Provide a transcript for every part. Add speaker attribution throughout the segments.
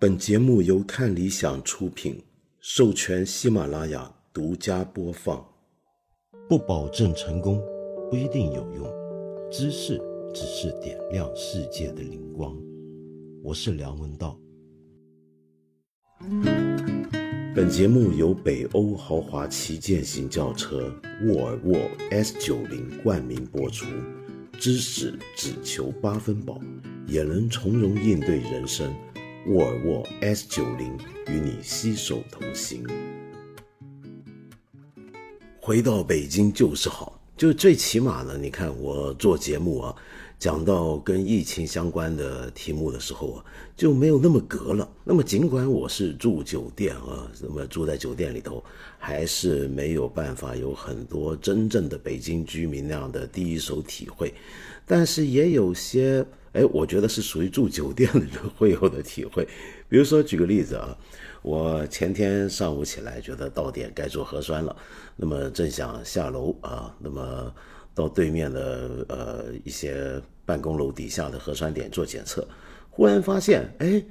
Speaker 1: 本节目由看理想出品，授权喜马拉雅独家播放。不保证成功，不一定有用。知识只是点亮世界的灵光。我是梁文道。本节目由北欧豪华旗舰型轿车沃尔沃 S90 冠名播出。知识只求八分饱，也能从容应对人生。沃尔沃 S 九零与你携手同行。回到北京就是好，就最起码呢，你看我做节目啊。讲到跟疫情相关的题目的时候啊，就没有那么隔了。那么尽管我是住酒店啊，那么住在酒店里头，还是没有办法有很多真正的北京居民那样的第一手体会。但是也有些，哎，我觉得是属于住酒店的人会有的体会。比如说举个例子啊，我前天上午起来觉得到点该做核酸了，那么正想下楼啊，那么。到对面的呃一些办公楼底下的核酸点做检测，忽然发现，哎，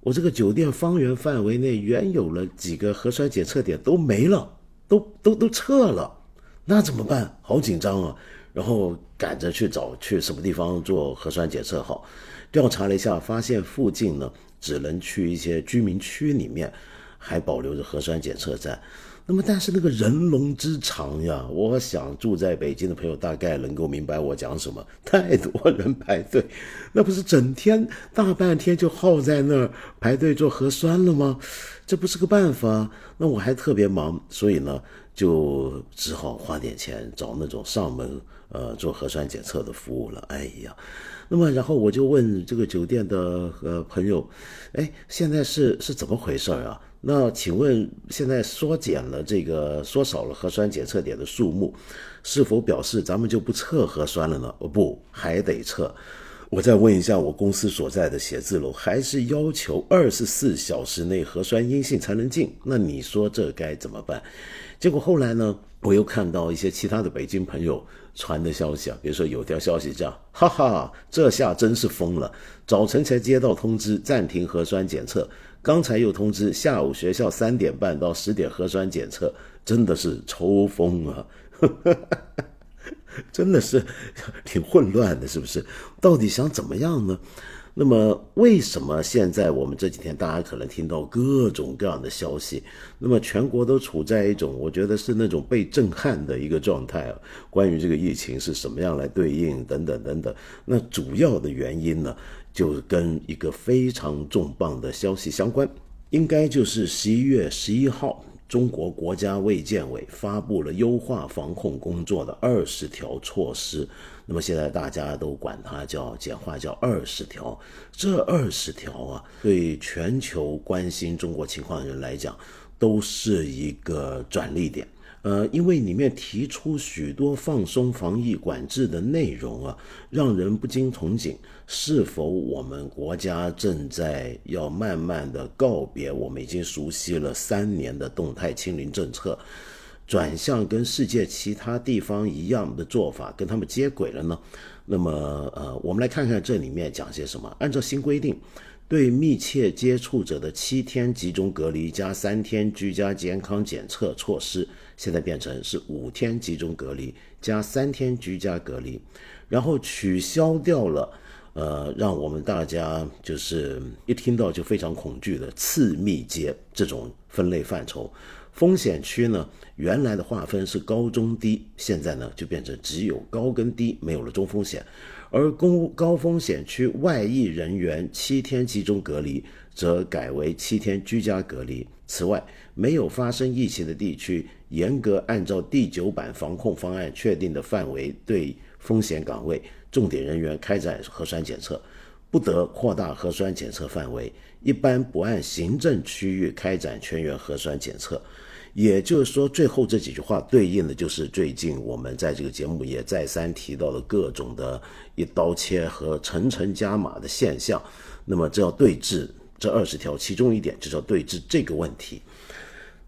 Speaker 1: 我这个酒店方圆范围内原有了几个核酸检测点都没了，都都都撤了，那怎么办？好紧张啊！然后赶着去找去什么地方做核酸检测好，调查了一下，发现附近呢只能去一些居民区里面，还保留着核酸检测站。那么，但是那个人龙之长呀，我想住在北京的朋友大概能够明白我讲什么。太多人排队，那不是整天大半天就耗在那儿排队做核酸了吗？这不是个办法。那我还特别忙，所以呢，就只好花点钱找那种上门呃做核酸检测的服务了。哎呀，那么然后我就问这个酒店的呃朋友，哎，现在是是怎么回事啊？那请问，现在缩减了这个缩少了核酸检测点的数目，是否表示咱们就不测核酸了呢？哦，不，还得测。我再问一下，我公司所在的写字楼还是要求二十四小时内核酸阴性才能进？那你说这该怎么办？结果后来呢，我又看到一些其他的北京朋友传的消息啊，比如说有条消息叫：“哈哈，这下真是疯了，早晨才接到通知暂停核酸检测。”刚才又通知下午学校三点半到十点核酸检测，真的是抽风啊！真的是挺混乱的，是不是？到底想怎么样呢？那么，为什么现在我们这几天大家可能听到各种各样的消息？那么全国都处在一种我觉得是那种被震撼的一个状态啊。关于这个疫情是什么样来对应等等等等，那主要的原因呢，就跟一个非常重磅的消息相关，应该就是十一月十一号。中国国家卫健委发布了优化防控工作的二十条措施，那么现在大家都管它叫简化叫二十条。这二十条啊，对全球关心中国情况的人来讲，都是一个转捩点。呃，因为里面提出许多放松防疫管制的内容啊，让人不禁憧憬：是否我们国家正在要慢慢的告别我们已经熟悉了三年的动态清零政策，转向跟世界其他地方一样的做法，跟他们接轨了呢？那么，呃，我们来看看这里面讲些什么。按照新规定。对密切接触者的七天集中隔离加三天居家健康检测措施，现在变成是五天集中隔离加三天居家隔离，然后取消掉了，呃，让我们大家就是一听到就非常恐惧的次密接这种分类范畴。风险区呢，原来的划分是高中低，现在呢就变成只有高跟低，没有了中风险。而公高风险区外溢人员七天集中隔离，则改为七天居家隔离。此外，没有发生疫情的地区，严格按照第九版防控方案确定的范围，对风险岗位、重点人员开展核酸检测，不得扩大核酸检测范围。一般不按行政区域开展全员核酸检测。也就是说，最后这几句话对应的就是最近我们在这个节目也再三提到的各种的一刀切和层层加码的现象。那么，这要对峙这二十条，其中一点就是要对峙这个问题。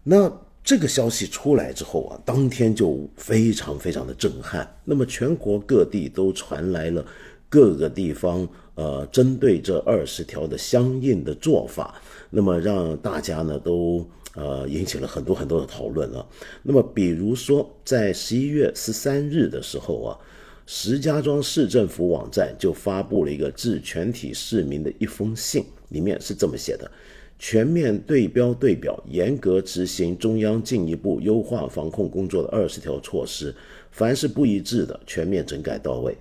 Speaker 1: 那这个消息出来之后啊，当天就非常非常的震撼。那么，全国各地都传来了各个地方呃针对这二十条的相应的做法，那么让大家呢都呃引起了很多很多的讨论了。那么比如说在十一月十三日的时候啊，石家庄市政府网站就发布了一个致全体市民的一封信，里面是这么写的。全面对标对表，严格执行中央进一步优化防控工作的二十条措施，凡是不一致的，全面整改到位。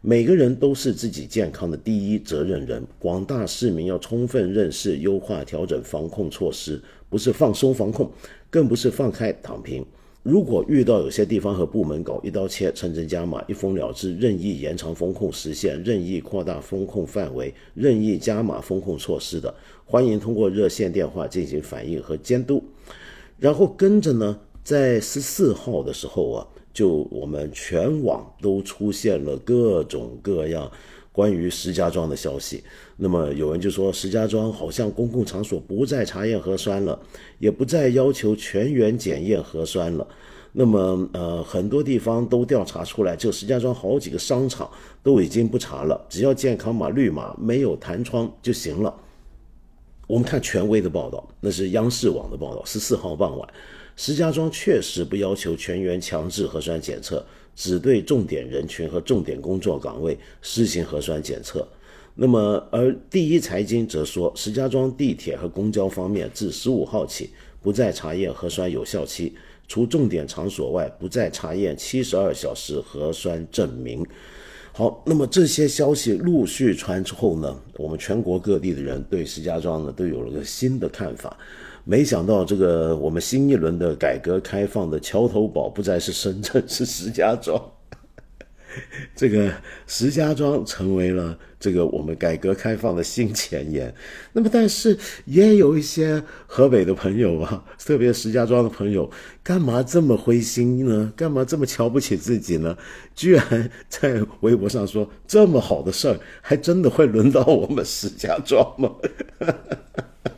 Speaker 1: 每个人都是自己健康的第一责任人，广大市民要充分认识优化调整防控措施，不是放松防控，更不是放开躺平。如果遇到有些地方和部门搞一刀切、层层加码、一封了之，任意延长风控时限、任意扩大风控范围、任意加码风控措施的，欢迎通过热线电话进行反映和监督。然后跟着呢，在十四号的时候啊，就我们全网都出现了各种各样。关于石家庄的消息，那么有人就说石家庄好像公共场所不再查验核酸了，也不再要求全员检验核酸了。那么呃，很多地方都调查出来，就石家庄好几个商场都已经不查了，只要健康码绿码没有弹窗就行了。我们看权威的报道，那是央视网的报道，十四号傍晚，石家庄确实不要求全员强制核酸检测。只对重点人群和重点工作岗位实行核酸检测。那么，而第一财经则说，石家庄地铁和公交方面自十五号起不再查验核酸有效期，除重点场所外，不再查验七十二小时核酸证明。好，那么这些消息陆续传出后呢，我们全国各地的人对石家庄呢都有了个新的看法。没想到这个我们新一轮的改革开放的桥头堡不再是深圳，是石家庄。这个石家庄成为了这个我们改革开放的新前沿。那么，但是也有一些河北的朋友啊，特别石家庄的朋友，干嘛这么灰心呢？干嘛这么瞧不起自己呢？居然在微博上说这么好的事儿，还真的会轮到我们石家庄吗？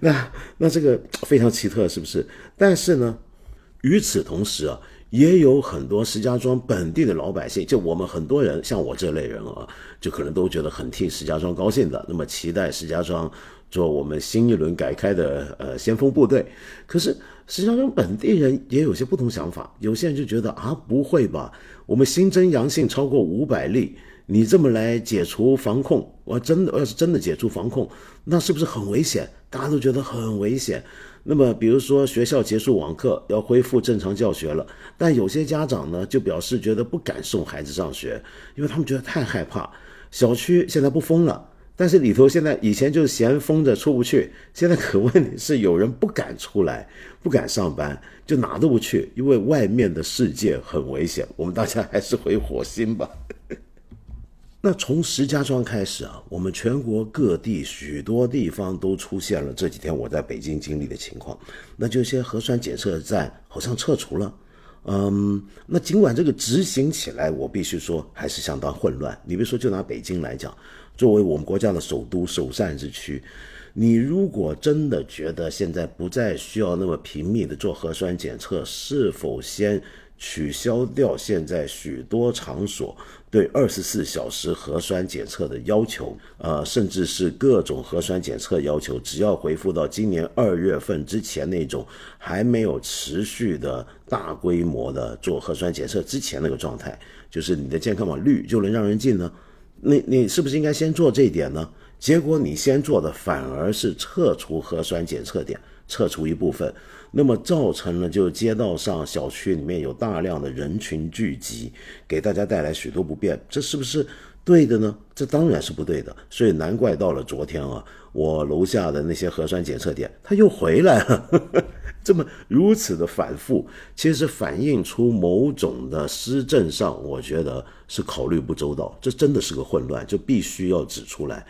Speaker 1: 那那这个非常奇特，是不是？但是呢，与此同时啊，也有很多石家庄本地的老百姓，就我们很多人，像我这类人啊，就可能都觉得很替石家庄高兴的。那么期待石家庄做我们新一轮改开的呃先锋部队。可是石家庄本地人也有些不同想法，有些人就觉得啊，不会吧？我们新增阳性超过五百例。你这么来解除防控，我真的要是真的解除防控，那是不是很危险？大家都觉得很危险。那么，比如说学校结束网课，要恢复正常教学了，但有些家长呢就表示觉得不敢送孩子上学，因为他们觉得太害怕。小区现在不封了，但是里头现在以前就嫌封着出不去，现在可问题是有人不敢出来，不敢上班，就哪都不去，因为外面的世界很危险。我们大家还是回火星吧。那从石家庄开始啊，我们全国各地许多地方都出现了这几天我在北京经历的情况，那就些核酸检测站好像撤除了，嗯，那尽管这个执行起来，我必须说还是相当混乱。你比如说，就拿北京来讲，作为我们国家的首都首善之区，你如果真的觉得现在不再需要那么频密的做核酸检测，是否先？取消掉现在许多场所对二十四小时核酸检测的要求，呃，甚至是各种核酸检测要求，只要回复到今年二月份之前那种还没有持续的大规模的做核酸检测之前那个状态，就是你的健康码绿就能让人进呢？你你是不是应该先做这一点呢？结果你先做的反而是撤除核酸检测点，撤除一部分。那么造成了，就街道上、小区里面有大量的人群聚集，给大家带来许多不便，这是不是对的呢？这当然是不对的。所以难怪到了昨天啊，我楼下的那些核酸检测点，它又回来了，这么如此的反复，其实反映出某种的施政上，我觉得是考虑不周到，这真的是个混乱，就必须要指出来。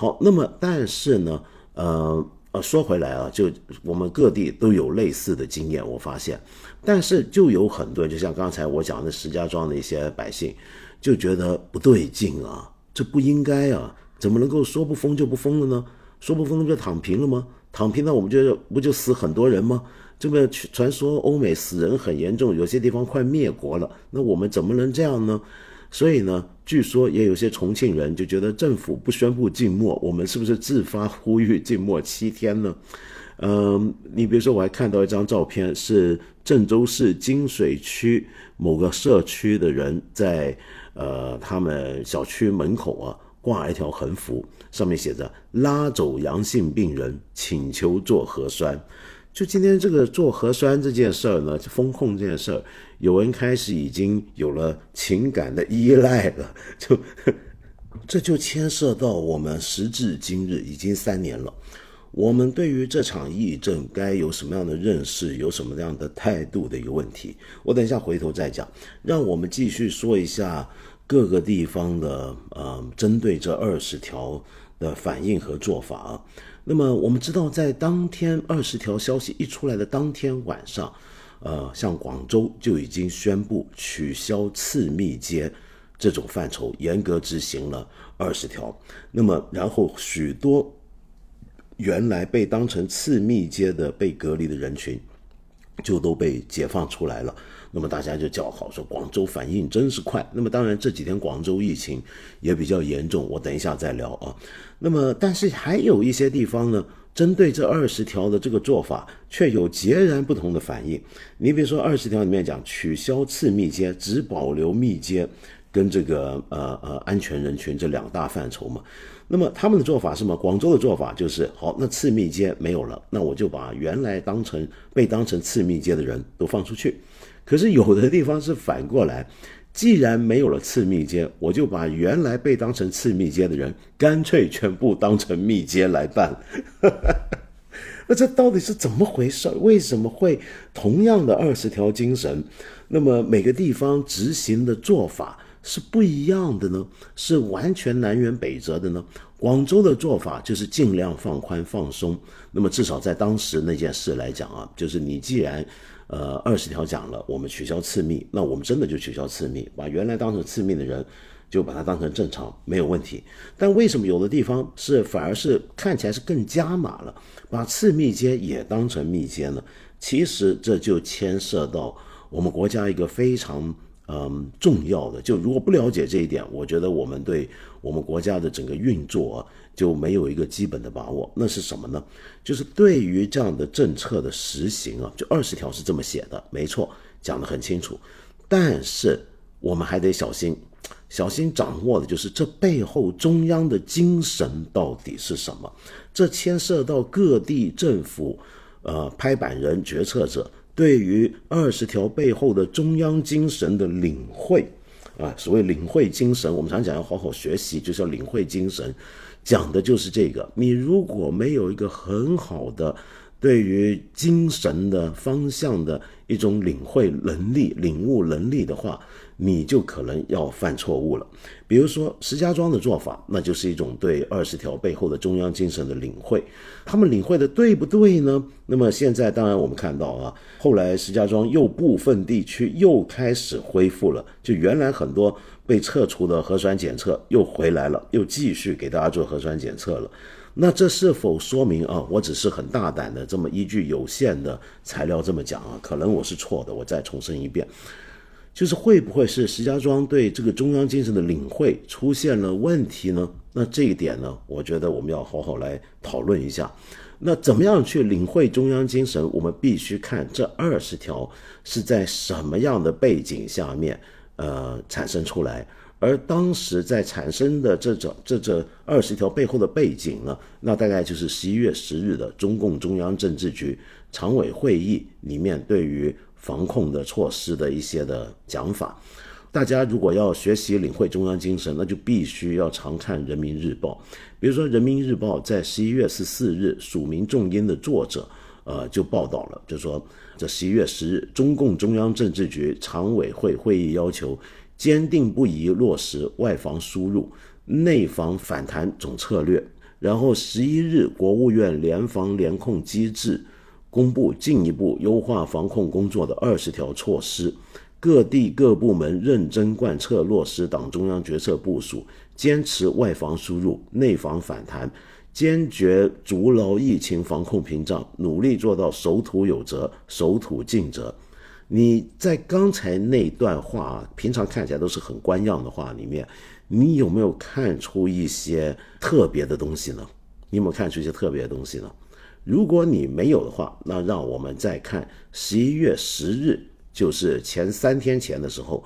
Speaker 1: 好，那么但是呢，呃。呃，说回来啊，就我们各地都有类似的经验，我发现，但是就有很多，就像刚才我讲的石家庄的一些百姓，就觉得不对劲啊，这不应该啊，怎么能够说不封就不封了呢？说不封就躺平了吗？躺平那我们就不就死很多人吗？这个传说欧美死人很严重，有些地方快灭国了，那我们怎么能这样呢？所以呢，据说也有些重庆人就觉得政府不宣布静默，我们是不是自发呼吁静默七天呢？嗯，你比如说，我还看到一张照片，是郑州市金水区某个社区的人在呃他们小区门口啊挂一条横幅，上面写着“拉走阳性病人，请求做核酸”。就今天这个做核酸这件事儿呢，风控这件事儿，有人开始已经有了情感的依赖了，就 这就牵涉到我们时至今日已经三年了。我们对于这场疫症该有什么样的认识，有什么样的态度的一个问题，我等一下回头再讲。让我们继续说一下各个地方的呃，针对这二十条的反应和做法。那么我们知道，在当天二十条消息一出来的当天晚上，呃，像广州就已经宣布取消次密接这种范畴，严格执行了二十条。那么然后许多。原来被当成次密接的被隔离的人群，就都被解放出来了。那么大家就叫好，说广州反应真是快。那么当然这几天广州疫情也比较严重，我等一下再聊啊。那么但是还有一些地方呢，针对这二十条的这个做法，却有截然不同的反应。你比如说二十条里面讲取消次密接，只保留密接跟这个呃呃安全人群这两大范畴嘛。那么他们的做法是什么？广州的做法就是好，那次密接没有了，那我就把原来当成被当成次密接的人都放出去。可是有的地方是反过来，既然没有了次密接，我就把原来被当成次密接的人干脆全部当成密接来办。那这到底是怎么回事？为什么会同样的二十条精神，那么每个地方执行的做法？是不一样的呢，是完全南辕北辙的呢。广州的做法就是尽量放宽放松，那么至少在当时那件事来讲啊，就是你既然，呃，二十条讲了，我们取消次密，那我们真的就取消次密，把原来当成次密的人，就把它当成正常，没有问题。但为什么有的地方是反而是看起来是更加码了，把次密接也当成密接呢？其实这就牵涉到我们国家一个非常。嗯，重要的就如果不了解这一点，我觉得我们对我们国家的整个运作就没有一个基本的把握。那是什么呢？就是对于这样的政策的实行啊，就二十条是这么写的，没错，讲得很清楚。但是我们还得小心，小心掌握的就是这背后中央的精神到底是什么？这牵涉到各地政府，呃，拍板人、决策者。对于二十条背后的中央精神的领会，啊，所谓领会精神，我们常讲要好好学习，就是要领会精神，讲的就是这个。你如果没有一个很好的对于精神的方向的一种领会能力、领悟能力的话，你就可能要犯错误了。比如说石家庄的做法，那就是一种对二十条背后的中央精神的领会。他们领会的对不对呢？那么现在当然我们看到啊，后来石家庄又部分地区又开始恢复了，就原来很多被撤除的核酸检测又回来了，又继续给大家做核酸检测了。那这是否说明啊？我只是很大胆的这么依据有限的材料这么讲啊？可能我是错的，我再重申一遍。就是会不会是石家庄对这个中央精神的领会出现了问题呢？那这一点呢，我觉得我们要好好来讨论一下。那怎么样去领会中央精神？我们必须看这二十条是在什么样的背景下面呃产生出来，而当时在产生的这种这这二十条背后的背景呢，那大概就是十一月十日的中共中央政治局常委会议里面对于。防控的措施的一些的讲法，大家如果要学习领会中央精神，那就必须要常看《人民日报》。比如说，《人民日报》在十一月十四日署名重音的作者，呃，就报道了，就说这十一月十日，中共中央政治局常委会会议要求坚定不移落实外防输入、内防反弹总策略。然后十一日，国务院联防联控机制。公布进一步优化防控工作的二十条措施，各地各部门认真贯彻落实党中央决策部署，坚持外防输入、内防反弹，坚决筑牢疫情防控屏障，努力做到守土有责、守土尽责。你在刚才那段话，平常看起来都是很官样的话里面，你有没有看出一些特别的东西呢？你有没有看出一些特别的东西呢？如果你没有的话，那让我们再看十一月十日，就是前三天前的时候，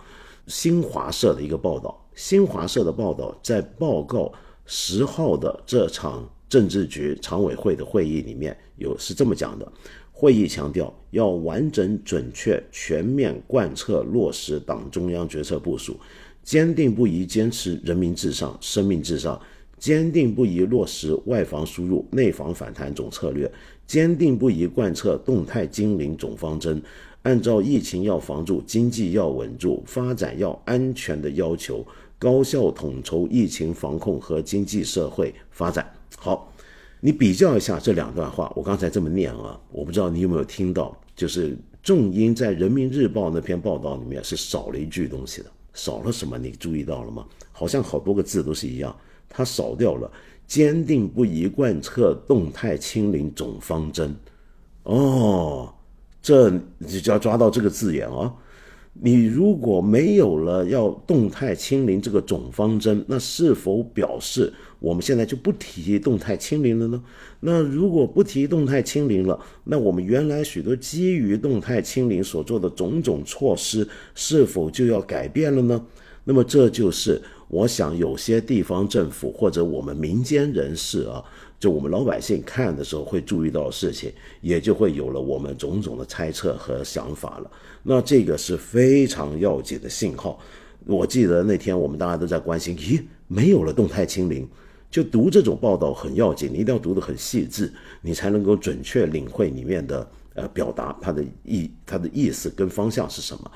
Speaker 1: 新华社的一个报道。新华社的报道在报告十号的这场政治局常委会的会议里面有是这么讲的：会议强调要完整、准确、全面贯彻落实党中央决策部署，坚定不移坚持人民至上、生命至上。坚定不移落实外防输入、内防反弹总策略，坚定不移贯彻动态清零总方针，按照疫情要防住、经济要稳住、发展要安全的要求，高效统筹疫情防控和经济社会发展。好，你比较一下这两段话，我刚才这么念啊，我不知道你有没有听到，就是重音在人民日报那篇报道里面是少了一句东西的，少了什么？你注意到了吗？好像好多个字都是一样。它少掉了坚定不移贯彻动态清零总方针，哦，这你就要抓到这个字眼哦。你如果没有了要动态清零这个总方针，那是否表示我们现在就不提动态清零了呢？那如果不提动态清零了，那我们原来许多基于动态清零所做的种种措施，是否就要改变了呢？那么这就是。我想有些地方政府或者我们民间人士啊，就我们老百姓看的时候会注意到的事情，也就会有了我们种种的猜测和想法了。那这个是非常要紧的信号。我记得那天我们大家都在关心，咦，没有了动态清零，就读这种报道很要紧，你一定要读得很细致，你才能够准确领会里面的呃表达它的意它的意思跟方向是什么。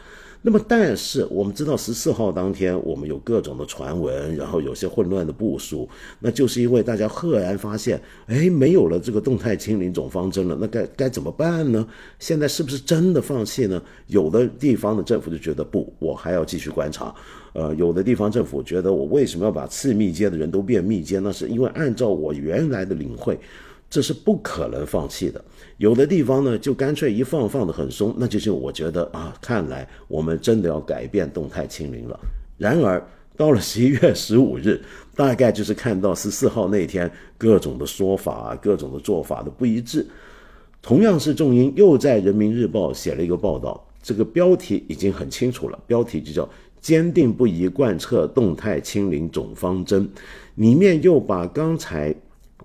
Speaker 1: 那么，但是我们知道十四号当天，我们有各种的传闻，然后有些混乱的部署，那就是因为大家赫然发现，哎，没有了这个动态清零总方针了，那该该怎么办呢？现在是不是真的放弃呢？有的地方的政府就觉得不，我还要继续观察。呃，有的地方政府觉得，我为什么要把次密接的人都变密接？那是因为按照我原来的领会。这是不可能放弃的。有的地方呢，就干脆一放放得很松，那就是我觉得啊，看来我们真的要改变动态清零了。然而到了十一月十五日，大概就是看到十四号那天各种的说法、各种的做法的不一致。同样是重音，又在人民日报写了一个报道，这个标题已经很清楚了，标题就叫“坚定不移贯彻动态清零总方针”，里面又把刚才。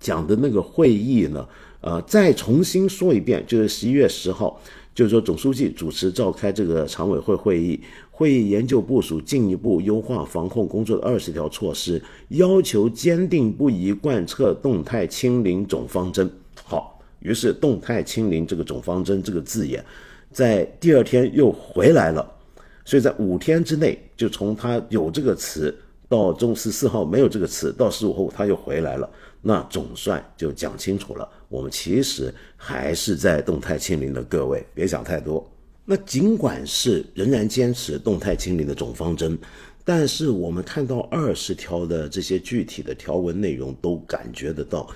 Speaker 1: 讲的那个会议呢，呃，再重新说一遍，就是十一月十号，就是说总书记主持召开这个常委会会议，会议研究部署进一步优化防控工作的二十条措施，要求坚定不移贯彻动态清零总方针。好，于是动态清零这个总方针这个字眼，在第二天又回来了，所以在五天之内，就从他有这个词到中十四号没有这个词，到十五号他又回来了。那总算就讲清楚了，我们其实还是在动态清零的，各位别想太多。那尽管是仍然坚持动态清零的总方针，但是我们看到二十条的这些具体的条文内容，都感觉得到，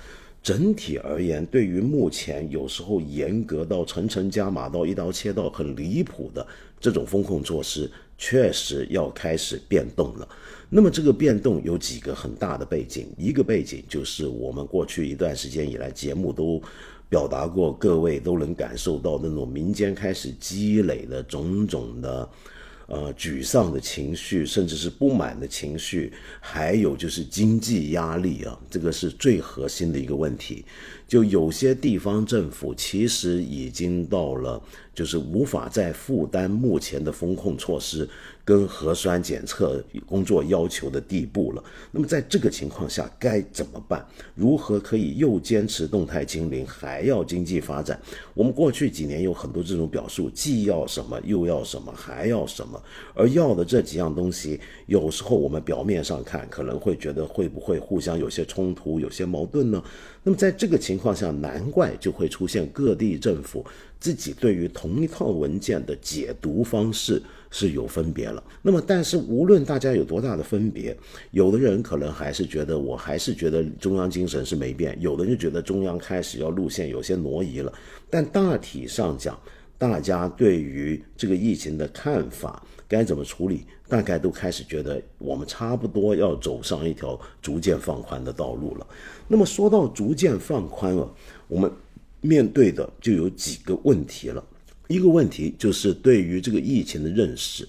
Speaker 1: 整体而言，对于目前有时候严格到层层加码到一刀切到很离谱的这种风控措施，确实要开始变动了。那么这个变动有几个很大的背景，一个背景就是我们过去一段时间以来节目都表达过，各位都能感受到那种民间开始积累的种种的。呃，沮丧的情绪，甚至是不满的情绪，还有就是经济压力啊，这个是最核心的一个问题。就有些地方政府其实已经到了，就是无法再负担目前的风控措施跟核酸检测工作要求的地步了。那么在这个情况下该怎么办？如何可以又坚持动态清零，还要经济发展？我们过去几年有很多这种表述，既要什么又要什么，还要什么。而要的这几样东西，有时候我们表面上看可能会觉得会不会互相有些冲突、有些矛盾呢？那么在这个情况下，难怪就会出现各地政府自己对于同一套文件的解读方式是有分别了。那么，但是无论大家有多大的分别，有的人可能还是觉得，我还是觉得中央精神是没变；有的人觉得中央开始要路线有些挪移了。但大体上讲，大家对于这个疫情的看法该怎么处理，大概都开始觉得我们差不多要走上一条逐渐放宽的道路了。那么说到逐渐放宽了，我们面对的就有几个问题了。一个问题就是对于这个疫情的认识。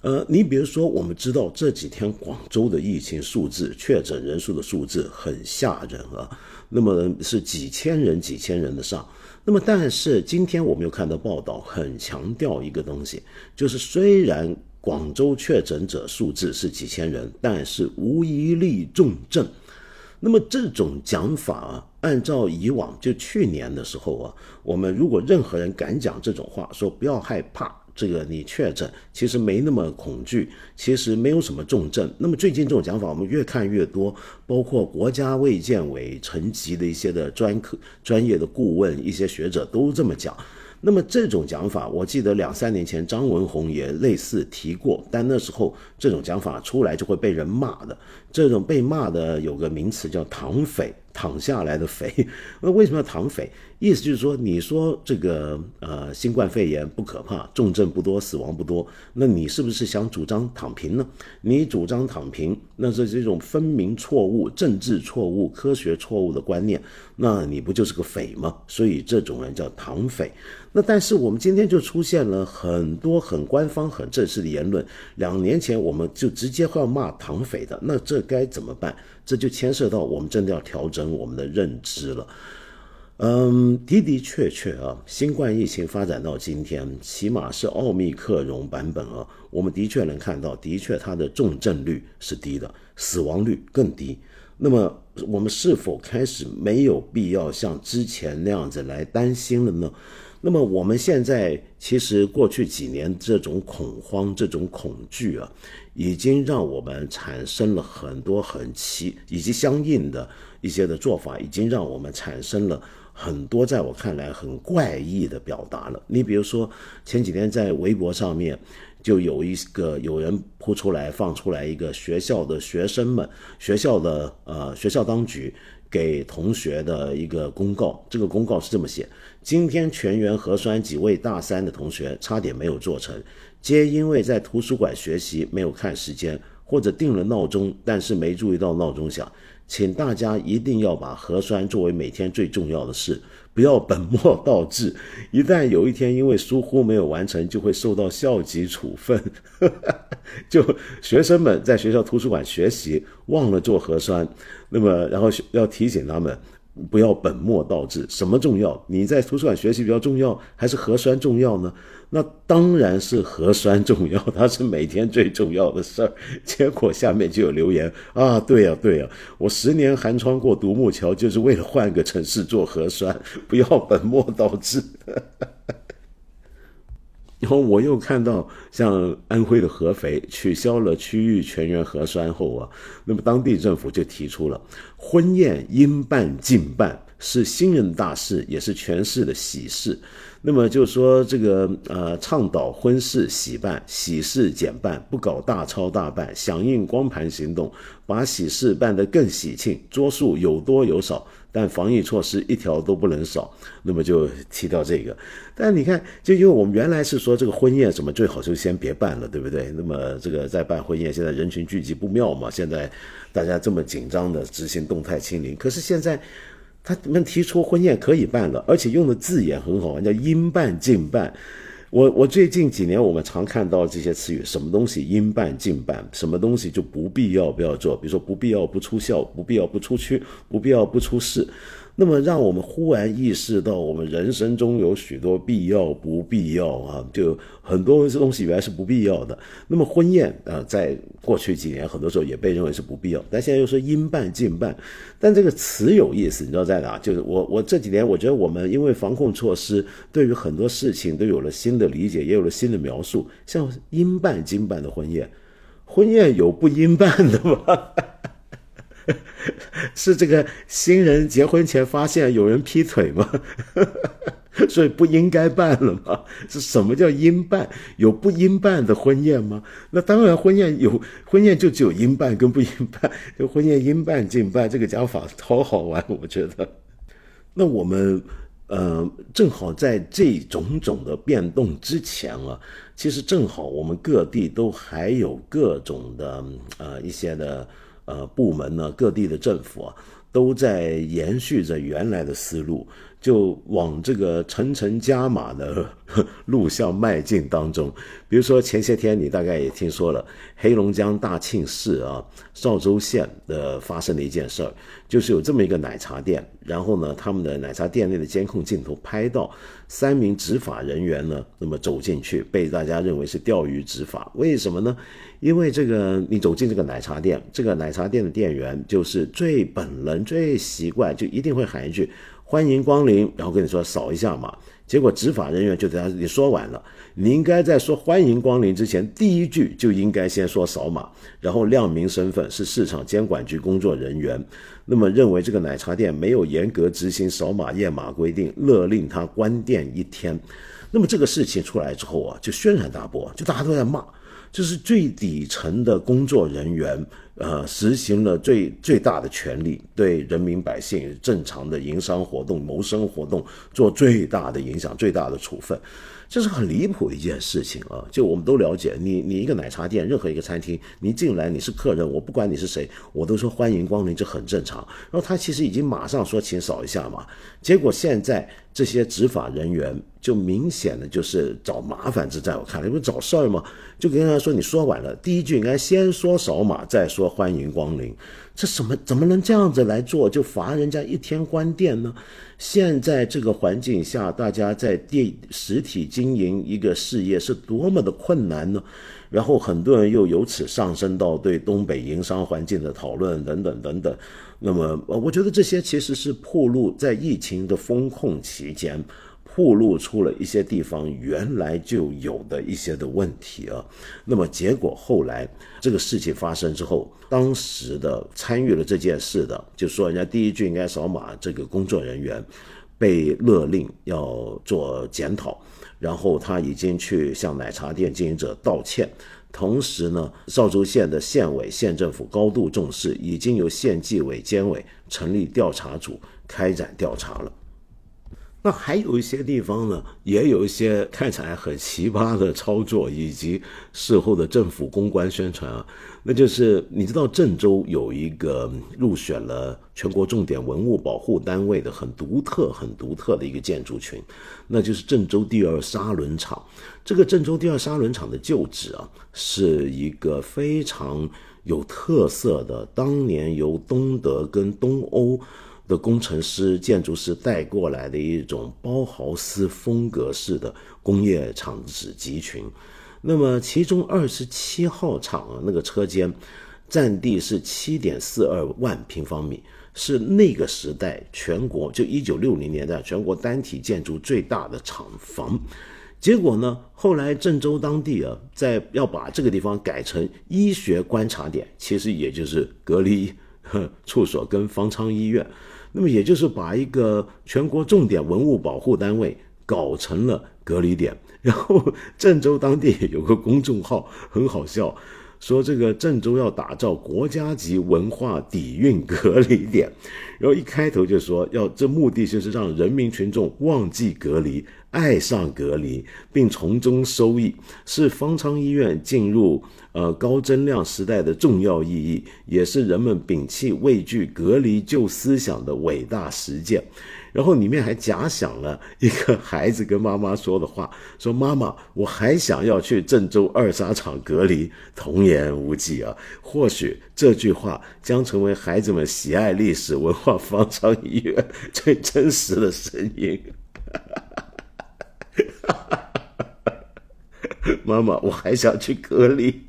Speaker 1: 呃，你比如说，我们知道这几天广州的疫情数字、确诊人数的数字很吓人啊，那么是几千人、几千人的上。那么，但是今天我们又看到报道，很强调一个东西，就是虽然广州确诊者数字是几千人，但是无一例重症。那么这种讲法啊，按照以往就去年的时候啊，我们如果任何人敢讲这种话，说不要害怕。这个你确诊其实没那么恐惧，其实没有什么重症。那么最近这种讲法我们越看越多，包括国家卫健委层级的一些的专科专业的顾问、一些学者都这么讲。那么这种讲法，我记得两三年前张文宏也类似提过，但那时候这种讲法出来就会被人骂的。这种被骂的有个名词叫“躺匪”，躺下来的匪。那 为什么要躺匪？意思就是说，你说这个呃新冠肺炎不可怕，重症不多，死亡不多，那你是不是想主张躺平呢？你主张躺平，那是这种分明错误、政治错误、科学错误的观念，那你不就是个匪吗？所以这种人叫躺匪。那但是我们今天就出现了很多很官方、很正式的言论。两年前我们就直接要骂躺匪的，那这该怎么办？这就牵涉到我们真的要调整我们的认知了。嗯，的的确确啊，新冠疫情发展到今天，起码是奥密克戎版本啊，我们的确能看到，的确它的重症率是低的，死亡率更低。那么，我们是否开始没有必要像之前那样子来担心了呢？那么，我们现在其实过去几年这种恐慌、这种恐惧啊，已经让我们产生了很多很奇以及相应的一些的做法，已经让我们产生了。很多在我看来很怪异的表达了。你比如说，前几天在微博上面就有一个有人铺出来放出来一个学校的学生们学校的呃学校当局给同学的一个公告。这个公告是这么写：今天全员核酸，几位大三的同学差点没有做成，皆因为在图书馆学习没有看时间，或者定了闹钟，但是没注意到闹钟响。请大家一定要把核酸作为每天最重要的事，不要本末倒置。一旦有一天因为疏忽没有完成，就会受到校级处分。就学生们在学校图书馆学习忘了做核酸，那么然后要提醒他们。不要本末倒置，什么重要？你在图书馆学习比较重要，还是核酸重要呢？那当然是核酸重要，它是每天最重要的事儿。结果下面就有留言啊，对呀对呀，我十年寒窗过独木桥，就是为了换个城市做核酸，不要本末倒置。然后我又看到，像安徽的合肥取消了区域全员核酸后啊，那么当地政府就提出了婚宴应办尽办，是新人大事，也是全市的喜事。那么就说，这个呃，倡导婚事喜办，喜事简办，不搞大操大办，响应光盘行动，把喜事办得更喜庆，桌数有多有少，但防疫措施一条都不能少。那么就提到这个，但你看，就因为我们原来是说这个婚宴什么最好就先别办了，对不对？那么这个在办婚宴，现在人群聚集不妙嘛，现在大家这么紧张的执行动态清零，可是现在。他们提出婚宴可以办了，而且用的字眼很好，叫应办尽办。我我最近几年我们常看到这些词语，什么东西应办尽办，什么东西就不必要不要做，比如说不必要不出校，不必要不出区，不必要不出事。那么，让我们忽然意识到，我们人生中有许多必要不必要啊，就很多东西原来是不必要的。那么，婚宴啊，在过去几年，很多时候也被认为是不必要，但现在又说应办尽办。但这个词有意思，你知道在哪？就是我我这几年，我觉得我们因为防控措施，对于很多事情都有了新的理解，也有了新的描述。像应办尽办的婚宴，婚宴有不应办的吗？是这个新人结婚前发现有人劈腿吗？所以不应该办了吗？是什么叫应办？有不应办的婚宴吗？那当然，婚宴有婚宴就只有应办跟不应办。就婚宴应办尽办这个讲法超好玩，我觉得。那我们呃，正好在这种种的变动之前啊，其实正好我们各地都还有各种的呃一些的呃部门呢，各地的政府啊，都在延续着原来的思路。就往这个层层加码的路向迈进当中，比如说前些天你大概也听说了，黑龙江大庆市啊邵州县的发生的一件事儿，就是有这么一个奶茶店，然后呢，他们的奶茶店内的监控镜头拍到三名执法人员呢，那么走进去，被大家认为是钓鱼执法，为什么呢？因为这个你走进这个奶茶店，这个奶茶店的店员就是最本能、最习惯，就一定会喊一句。欢迎光临，然后跟你说扫一下码，结果执法人员就在他你说完了，你应该在说欢迎光临之前，第一句就应该先说扫码，然后亮明身份是市场监管局工作人员，那么认为这个奶茶店没有严格执行扫码验码规定，勒令他关店一天。那么这个事情出来之后啊，就轩然大波，就大家都在骂，就是最底层的工作人员。呃，实行了最最大的权力，对人民百姓正常的营商活动、谋生活动做最大的影响、最大的处分，这是很离谱的一件事情啊！就我们都了解，你你一个奶茶店，任何一个餐厅，你进来你是客人，我不管你是谁，我都说欢迎光临，这很正常。然后他其实已经马上说，请扫一下嘛。结果现在这些执法人员就明显的就是找麻烦这在，我看来，不是找事儿吗？就跟他说，你说完了，第一句应该先说扫码，再说欢迎光临。这什么怎么能这样子来做？就罚人家一天关店呢？现在这个环境下，大家在店实体经营一个事业是多么的困难呢？然后很多人又由此上升到对东北营商环境的讨论等等等等。那么，我觉得这些其实是暴露在疫情的风控期间。暴露出了一些地方原来就有的一些的问题啊，那么结果后来这个事情发生之后，当时的参与了这件事的，就说人家第一句应该扫码，这个工作人员被勒令要做检讨，然后他已经去向奶茶店经营者道歉，同时呢，邵州县的县委县政府高度重视，已经由县纪委监委成立调查组开展调查了。那还有一些地方呢，也有一些看起来很奇葩的操作，以及事后的政府公关宣传啊。那就是你知道郑州有一个入选了全国重点文物保护单位的很独特、很独特的一个建筑群，那就是郑州第二砂轮厂。这个郑州第二砂轮厂的旧址啊，是一个非常有特色的，当年由东德跟东欧。的工程师、建筑师带过来的一种包豪斯风格式的工业厂址集群，那么其中二十七号厂，那个车间占地是七点四二万平方米，是那个时代全国就一九六零年代全国单体建筑最大的厂房。结果呢，后来郑州当地啊，在要把这个地方改成医学观察点，其实也就是隔离 处所跟方舱医院。那么也就是把一个全国重点文物保护单位搞成了隔离点，然后郑州当地有个公众号很好笑，说这个郑州要打造国家级文化底蕴隔离点，然后一开头就说要这目的就是让人民群众忘记隔离。爱上隔离，并从中收益，是方舱医院进入呃高增量时代的重要意义，也是人们摒弃畏惧隔离旧思想的伟大实践。然后里面还假想了一个孩子跟妈妈说的话：“ 说妈妈，我还想要去郑州二沙厂隔离。”童言无忌啊！或许这句话将成为孩子们喜爱历史文化方舱医院 最真实的声音。妈妈，我还想去隔离，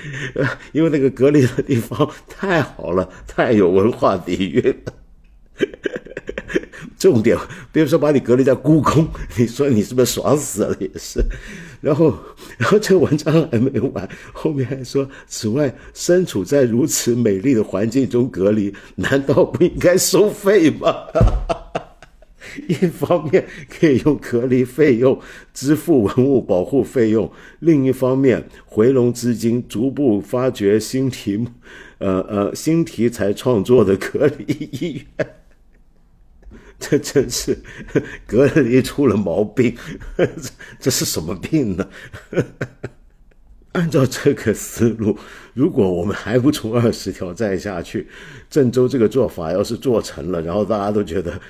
Speaker 1: 因为那个隔离的地方太好了，太有文化底蕴了。重点，比如说把你隔离在故宫，你说你是不是爽死了？也是。然后，然后这个文章还没完，后面还说，此外，身处在如此美丽的环境中隔离，难道不应该收费吗？一方面可以用隔离费用支付文物保护费用，另一方面回笼资金，逐步发掘新题目，呃呃新题材创作的隔离医院。这真是隔离出了毛病，这是什么病呢？按照这个思路，如果我们还不出二十条再下去，郑州这个做法要是做成了，然后大家都觉得，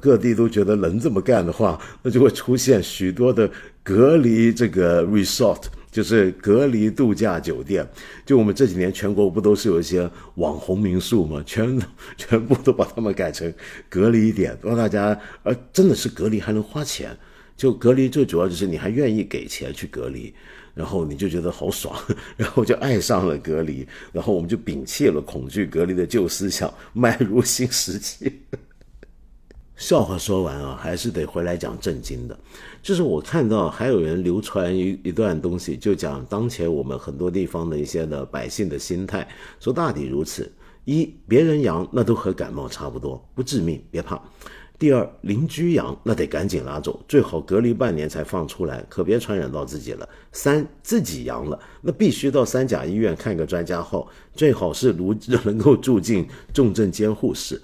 Speaker 1: 各地都觉得能这么干的话，那就会出现许多的隔离这个 resort，就是隔离度假酒店。就我们这几年全国不都是有一些网红民宿吗？全 全部都把他们改成隔离点，让大家，呃真的是隔离还能花钱。就隔离最主要就是你还愿意给钱去隔离。然后你就觉得好爽，然后就爱上了隔离，然后我们就摒弃了恐惧隔离的旧思想，迈入新时期。笑话说完啊，还是得回来讲正经的。就是我看到还有人流传一一段东西，就讲当前我们很多地方的一些的百姓的心态，说大抵如此：一，别人阳那都和感冒差不多，不致命，别怕。第二，邻居阳那得赶紧拉走，最好隔离半年才放出来，可别传染到自己了。三，自己阳了，那必须到三甲医院看个专家号，最好是如 能够住进重症监护室。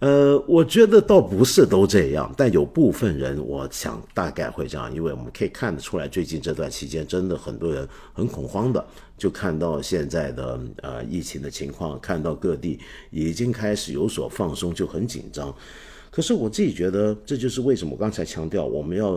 Speaker 1: 呃，我觉得倒不是都这样，但有部分人，我想大概会这样，因为我们可以看得出来，最近这段期间真的很多人很恐慌的，就看到现在的呃疫情的情况，看到各地已经开始有所放松，就很紧张。可是我自己觉得，这就是为什么刚才强调，我们要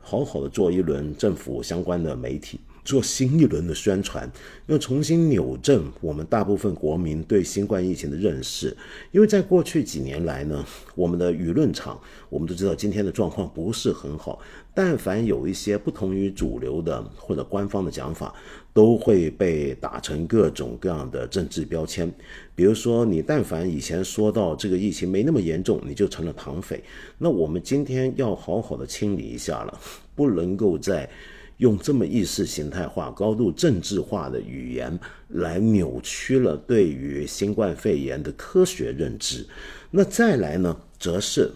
Speaker 1: 好好的做一轮政府相关的媒体，做新一轮的宣传，要重新扭正我们大部分国民对新冠疫情的认识。因为在过去几年来呢，我们的舆论场，我们都知道今天的状况不是很好。但凡有一些不同于主流的或者官方的讲法，都会被打成各种各样的政治标签。比如说，你但凡以前说到这个疫情没那么严重，你就成了唐匪。那我们今天要好好的清理一下了，不能够在用这么意识形态化、高度政治化的语言来扭曲了对于新冠肺炎的科学认知。那再来呢，则是。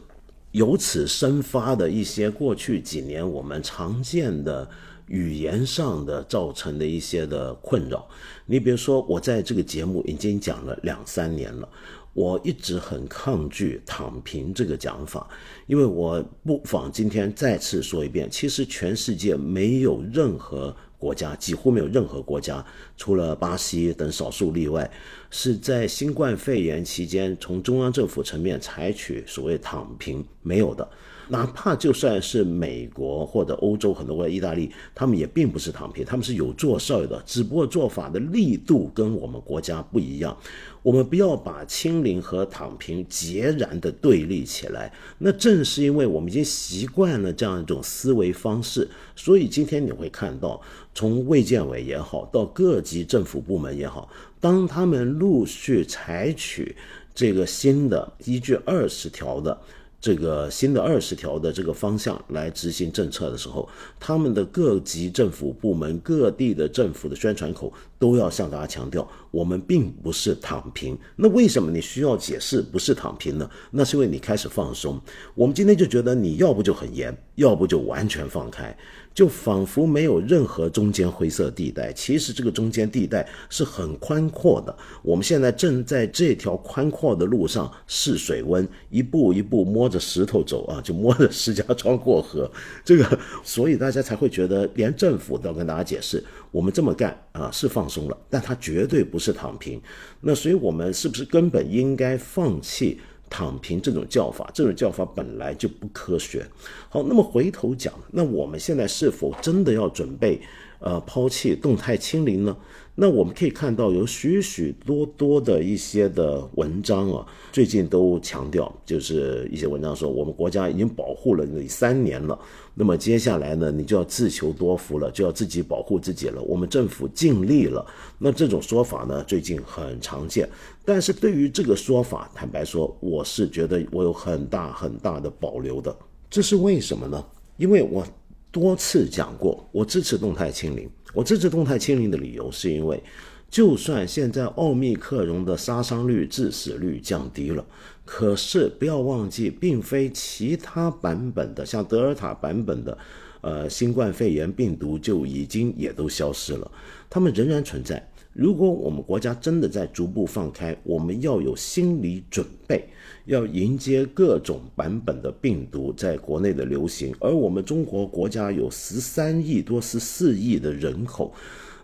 Speaker 1: 由此生发的一些过去几年我们常见的语言上的造成的一些的困扰，你比如说，我在这个节目已经讲了两三年了，我一直很抗拒“躺平”这个讲法，因为我不妨今天再次说一遍，其实全世界没有任何。国家几乎没有任何国家，除了巴西等少数例外，是在新冠肺炎期间从中央政府层面采取所谓躺平没有的。哪怕就算是美国或者欧洲很多国家，意大利，他们也并不是躺平，他们是有做事儿的，只不过做法的力度跟我们国家不一样。我们不要把清零和躺平截然的对立起来。那正是因为我们已经习惯了这样一种思维方式，所以今天你会看到，从卫健委也好，到各级政府部门也好，当他们陆续采取这个新的依据二十条的。这个新的二十条的这个方向来执行政策的时候，他们的各级政府部门、各地的政府的宣传口都要向大家强调，我们并不是躺平。那为什么你需要解释不是躺平呢？那是因为你开始放松。我们今天就觉得你要不就很严，要不就完全放开。就仿佛没有任何中间灰色地带，其实这个中间地带是很宽阔的。我们现在正在这条宽阔的路上试水温，一步一步摸着石头走啊，就摸着石家庄过河。这个，所以大家才会觉得，连政府都要跟大家解释，我们这么干啊是放松了，但它绝对不是躺平。那所以我们是不是根本应该放弃？躺平这种叫法，这种叫法本来就不科学。好，那么回头讲，那我们现在是否真的要准备，呃，抛弃动态清零呢？那我们可以看到，有许许多多的一些的文章啊，最近都强调，就是一些文章说，我们国家已经保护了你三年了，那么接下来呢，你就要自求多福了，就要自己保护自己了。我们政府尽力了。那这种说法呢，最近很常见。但是对于这个说法，坦白说，我是觉得我有很大很大的保留的。这是为什么呢？因为我多次讲过，我支持动态清零。我支持动态清零的理由，是因为，就算现在奥密克戎的杀伤率、致死率降低了，可是不要忘记，并非其他版本的，像德尔塔版本的，呃，新冠肺炎病毒就已经也都消失了，它们仍然存在。如果我们国家真的在逐步放开，我们要有心理准备，要迎接各种版本的病毒在国内的流行。而我们中国国家有十三亿多、十四亿的人口，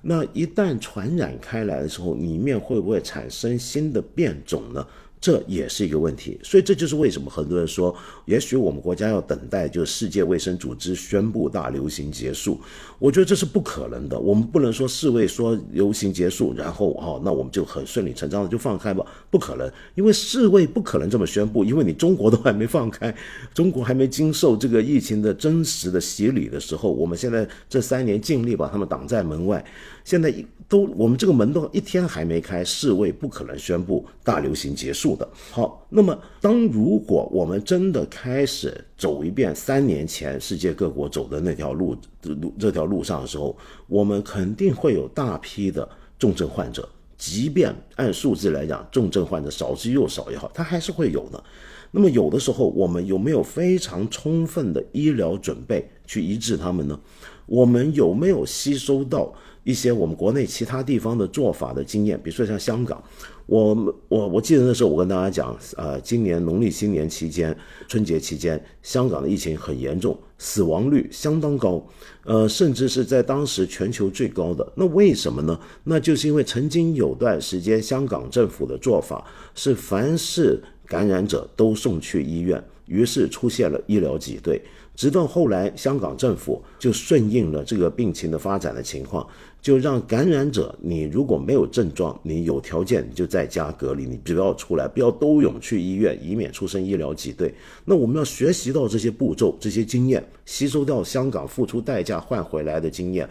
Speaker 1: 那一旦传染开来的时候，里面会不会产生新的变种呢？这也是一个问题，所以这就是为什么很多人说，也许我们国家要等待，就是世界卫生组织宣布大流行结束。我觉得这是不可能的。我们不能说世卫说流行结束，然后哦，那我们就很顺理成章的就放开吧？不可能，因为世卫不可能这么宣布，因为你中国都还没放开，中国还没经受这个疫情的真实的洗礼的时候，我们现在这三年尽力把他们挡在门外。现在都我们这个门都一天还没开，世卫不可能宣布大流行结束的。好，那么当如果我们真的开始走一遍三年前世界各国走的那条路路这条路上的时候，我们肯定会有大批的重症患者。即便按数字来讲，重症患者少之又少也好，它还是会有的。那么有的时候，我们有没有非常充分的医疗准备去医治他们呢？我们有没有吸收到？一些我们国内其他地方的做法的经验，比如说像香港，我我我记得那时候我跟大家讲，呃，今年农历新年期间、春节期间，香港的疫情很严重，死亡率相当高，呃，甚至是在当时全球最高的。那为什么呢？那就是因为曾经有段时间，香港政府的做法是凡是感染者都送去医院，于是出现了医疗挤兑。直到后来，香港政府就顺应了这个病情的发展的情况，就让感染者，你如果没有症状，你有条件你就在家隔离，你不要出来，不要都涌去医院，以免出生医疗挤兑。那我们要学习到这些步骤、这些经验，吸收到香港付出代价换回来的经验，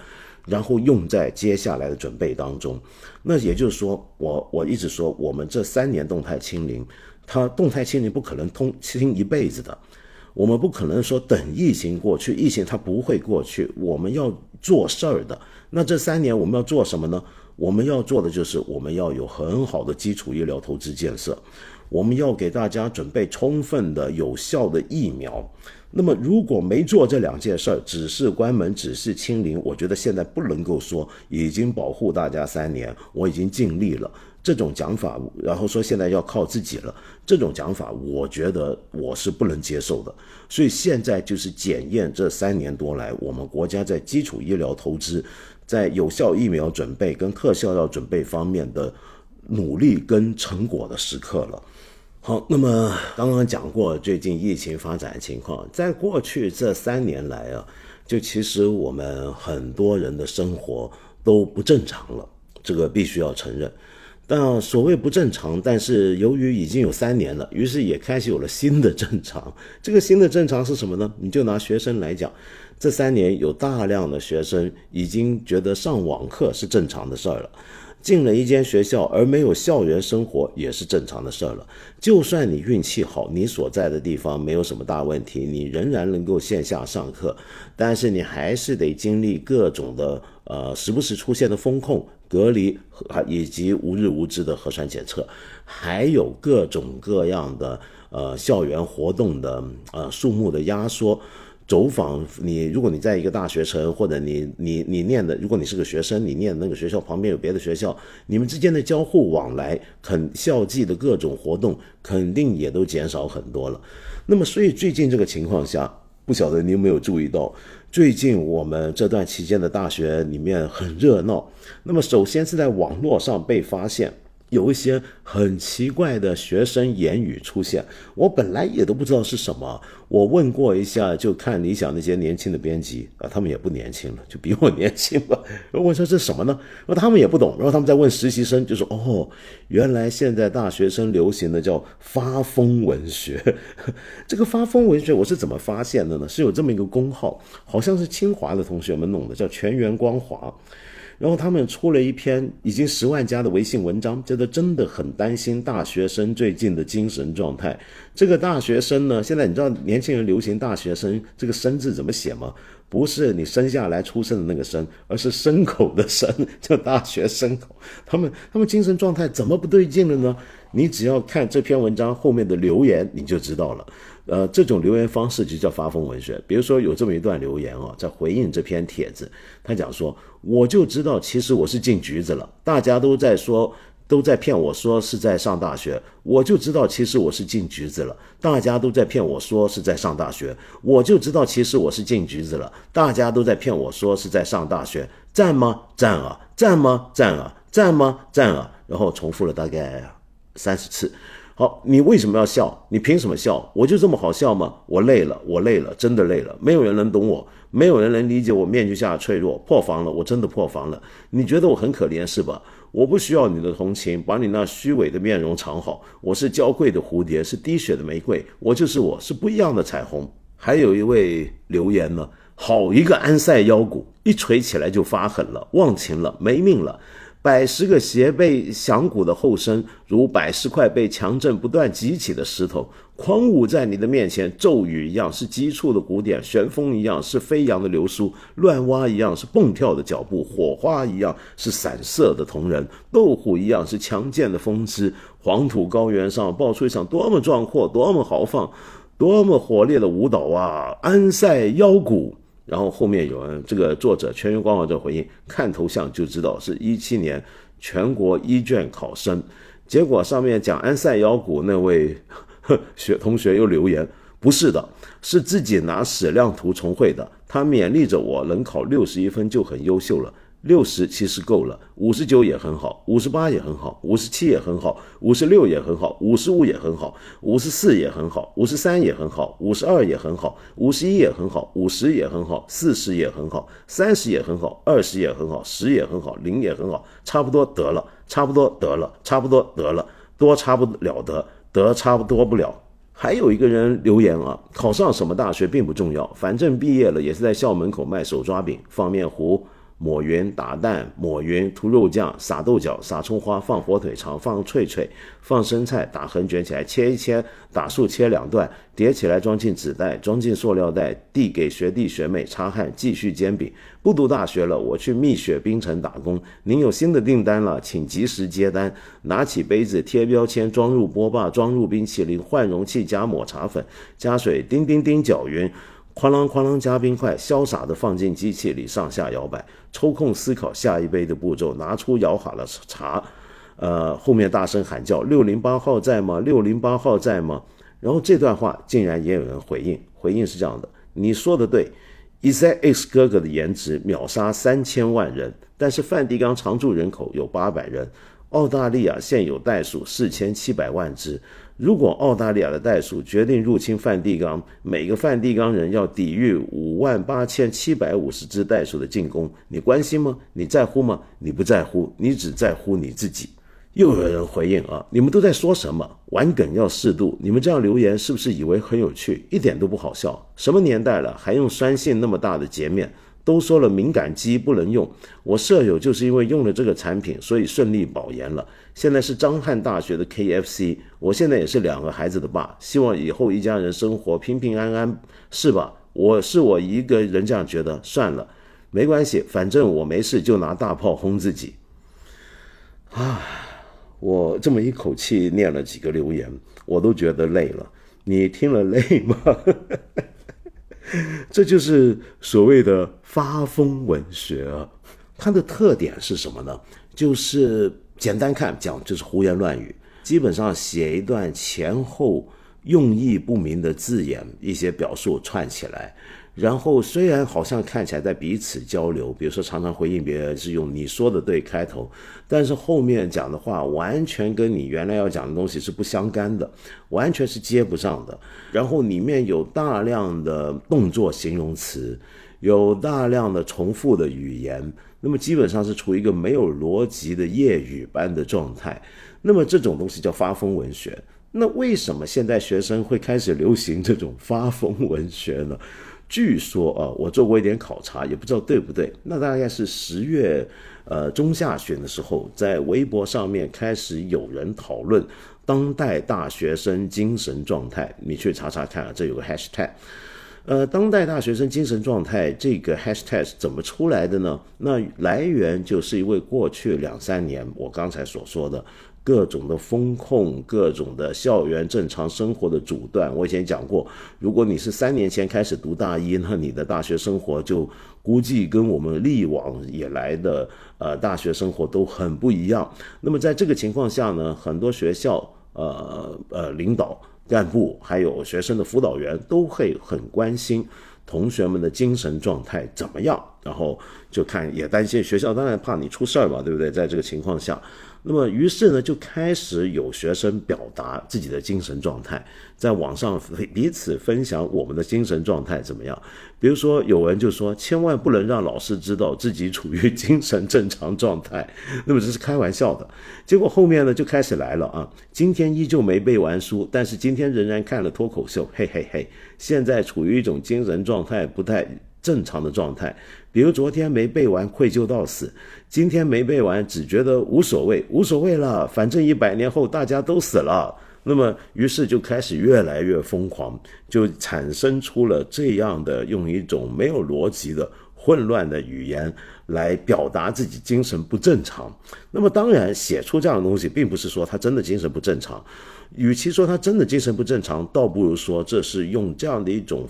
Speaker 1: 然后用在接下来的准备当中。那也就是说，我我一直说，我们这三年动态清零，它动态清零不可能通清一辈子的。我们不可能说等疫情过去，疫情它不会过去。我们要做事儿的。那这三年我们要做什么呢？我们要做的就是我们要有很好的基础医疗投资建设，我们要给大家准备充分的有效的疫苗。那么如果没做这两件事儿，只是关门，只是清零，我觉得现在不能够说已经保护大家三年，我已经尽力了。这种讲法，然后说现在要靠自己了，这种讲法，我觉得我是不能接受的。所以现在就是检验这三年多来我们国家在基础医疗投资、在有效疫苗准备跟特效药准备方面的努力跟成果的时刻了。好，那么刚刚讲过最近疫情发展的情况，在过去这三年来啊，就其实我们很多人的生活都不正常了，这个必须要承认。但所谓不正常，但是由于已经有三年了，于是也开始有了新的正常。这个新的正常是什么呢？你就拿学生来讲，这三年有大量的学生已经觉得上网课是正常的事儿了，进了一间学校而没有校园生活也是正常的事儿了。就算你运气好，你所在的地方没有什么大问题，你仍然能够线下上课，但是你还是得经历各种的呃时不时出现的风控。隔离和以及无日无之的核酸检测，还有各种各样的呃校园活动的呃数目的压缩，走访你，如果你在一个大学城，或者你你你念的，如果你是个学生，你念的那个学校旁边有别的学校，你们之间的交互往来，肯校际的各种活动肯定也都减少很多了。那么，所以最近这个情况下，不晓得你有没有注意到？最近我们这段期间的大学里面很热闹，那么首先是在网络上被发现。有一些很奇怪的学生言语出现，我本来也都不知道是什么。我问过一下，就看理想那些年轻的编辑啊，他们也不年轻了，就比我年轻了。然后我说这什么呢？然后他们也不懂。然后他们在问实习生，就说哦，原来现在大学生流行的叫发疯文学。这个发疯文学我是怎么发现的呢？是有这么一个公号，好像是清华的同学们弄的，叫全员光华。然后他们出了一篇已经十万加的微信文章，叫做“真的很担心大学生最近的精神状态”。这个大学生呢，现在你知道年轻人流行大学生这个“生”字怎么写吗？不是你生下来出生的那个“生”，而是牲口的“牲 ”，叫大学牲口。他们他们精神状态怎么不对劲了呢？你只要看这篇文章后面的留言，你就知道了。呃，这种留言方式就叫发疯文学。比如说有这么一段留言哦，在回应这篇帖子，他讲说：“我就知道，其实我是进局子了。大家都在说，都在骗我说是在上大学，我就知道，其实我是进局子了。大家都在骗我说是在上大学，我就知道，其实我是进局子了。大家都在骗我说是在上大学，赞吗？赞啊！赞吗？赞啊！赞吗？赞啊！然后重复了大概三十次。”好，你为什么要笑？你凭什么笑？我就这么好笑吗？我累了，我累了，真的累了。没有人能懂我，没有人能理解我面具下的脆弱。破防了，我真的破防了。你觉得我很可怜是吧？我不需要你的同情，把你那虚伪的面容藏好。我是娇贵的蝴蝶，是滴血的玫瑰。我就是我，是不一样的彩虹。还有一位留言呢，好一个安塞腰鼓，一锤起来就发狠了，忘情了，没命了。百十个斜背响鼓的后身，如百十块被强震不断激起的石头，狂舞在你的面前，骤雨一样是急促的鼓点，旋风一样是飞扬的流苏，乱蛙一样是蹦跳的脚步，火花一样是散射的铜人，斗虎一样是强健的风姿。黄土高原上爆出一场多么壮阔、多么豪放、多么火烈的舞蹈啊！安塞腰鼓。然后后面有人，这个作者全员光华者回应，看头像就知道是一七年全国一卷考生。结果上面讲安塞腰鼓那位 学同学又留言，不是的，是自己拿矢量图重绘的。他勉励着我，能考六十一分就很优秀了。六十其实够了，五十九也很好，五十八也很好，五十七也很好，五十六也很好，五十五也很好，五十四也很好，五十三也很好，五十二也很好，五十一也很好，五十也很好，四十也很好，三十也很好，二十也很好，十也很好，零也很好，差不多得了，差不多得了，差不多得了，多差不了得，得差不多不了。还有一个人留言啊，考上什么大学并不重要，反正毕业了也是在校门口卖手抓饼、放面糊。抹匀打蛋，抹匀涂肉酱，撒豆角，撒葱花，放火腿肠，放脆脆，放生菜，打横卷起来，切一切，打竖切两段，叠起来装进纸袋，装进塑料袋，递给学弟学妹擦汗，继续煎饼。不读大学了，我去蜜雪冰城打工。您有新的订单了，请及时接单。拿起杯子，贴标签，装入波霸，装入冰淇淋，换容器，加抹茶粉，加水，叮叮叮，搅匀。哐啷哐啷加冰块，潇洒地放进机器里，上下摇摆，抽空思考下一杯的步骤，拿出摇好了茶，呃，后面大声喊叫：“六零八号在吗？六零八号在吗？”然后这段话竟然也有人回应，回应是这样的：“你说的对，ezx 哥哥的颜值秒杀三千万人，但是梵蒂冈常住人口有八百人，澳大利亚现有袋鼠四千七百万只。”如果澳大利亚的袋鼠决定入侵梵蒂冈，每个梵蒂冈人要抵御五万八千七百五十只袋鼠的进攻，你关心吗？你在乎吗？你不在乎，你只在乎你自己。又有人回应啊，你们都在说什么？玩梗要适度。你们这样留言是不是以为很有趣？一点都不好笑。什么年代了，还用酸性那么大的洁面？都说了敏感肌不能用，我舍友就是因为用了这个产品，所以顺利保研了。现在是张汉大学的 KFC，我现在也是两个孩子的爸，希望以后一家人生活平平安安，是吧？我是我一个人这样觉得，算了，没关系，反正我没事就拿大炮轰自己。啊，我这么一口气念了几个留言，我都觉得累了。你听了累吗？这就是所谓的发疯文学，它的特点是什么呢？就是简单看讲就是胡言乱语，基本上写一段前后用意不明的字眼，一些表述串起来。然后虽然好像看起来在彼此交流，比如说常常回应别人是用“你说的对”开头，但是后面讲的话完全跟你原来要讲的东西是不相干的，完全是接不上的。然后里面有大量的动作形容词，有大量的重复的语言，那么基本上是处于一个没有逻辑的业语般的状态。那么这种东西叫发疯文学。那为什么现在学生会开始流行这种发疯文学呢？据说啊，我做过一点考察，也不知道对不对。那大概是十月，呃中下旬的时候，在微博上面开始有人讨论当代大学生精神状态。你去查查看啊，这有个 hashtag，呃，当代大学生精神状态这个 hashtag 怎么出来的呢？那来源就是因为过去两三年我刚才所说的各种的风控，各种的校园正常生活的阻断。我以前讲过，如果你是三年前开始读大一，那你的大学生活就估计跟我们历往以来的呃大学生活都很不一样。那么在这个情况下呢，很多学校呃呃领导干部还有学生的辅导员都会很关心同学们的精神状态怎么样，然后就看也担心学校当然怕你出事儿嘛，对不对？在这个情况下。那么，于是呢，就开始有学生表达自己的精神状态，在网上彼此分享我们的精神状态怎么样。比如说，有人就说，千万不能让老师知道自己处于精神正常状态。那么这是开玩笑的。结果后面呢，就开始来了啊，今天依旧没背完书，但是今天仍然看了脱口秀，嘿嘿嘿。现在处于一种精神状态不太正常的状态。比如昨天没背完，愧疚到死；今天没背完，只觉得无所谓，无所谓了，反正一百年后大家都死了。那么，于是就开始越来越疯狂，就产生出了这样的用一种没有逻辑的混乱的语言来表达自己精神不正常。那么，当然写出这样的东西，并不是说他真的精神不正常，与其说他真的精神不正常，倒不如说这是用这样的一种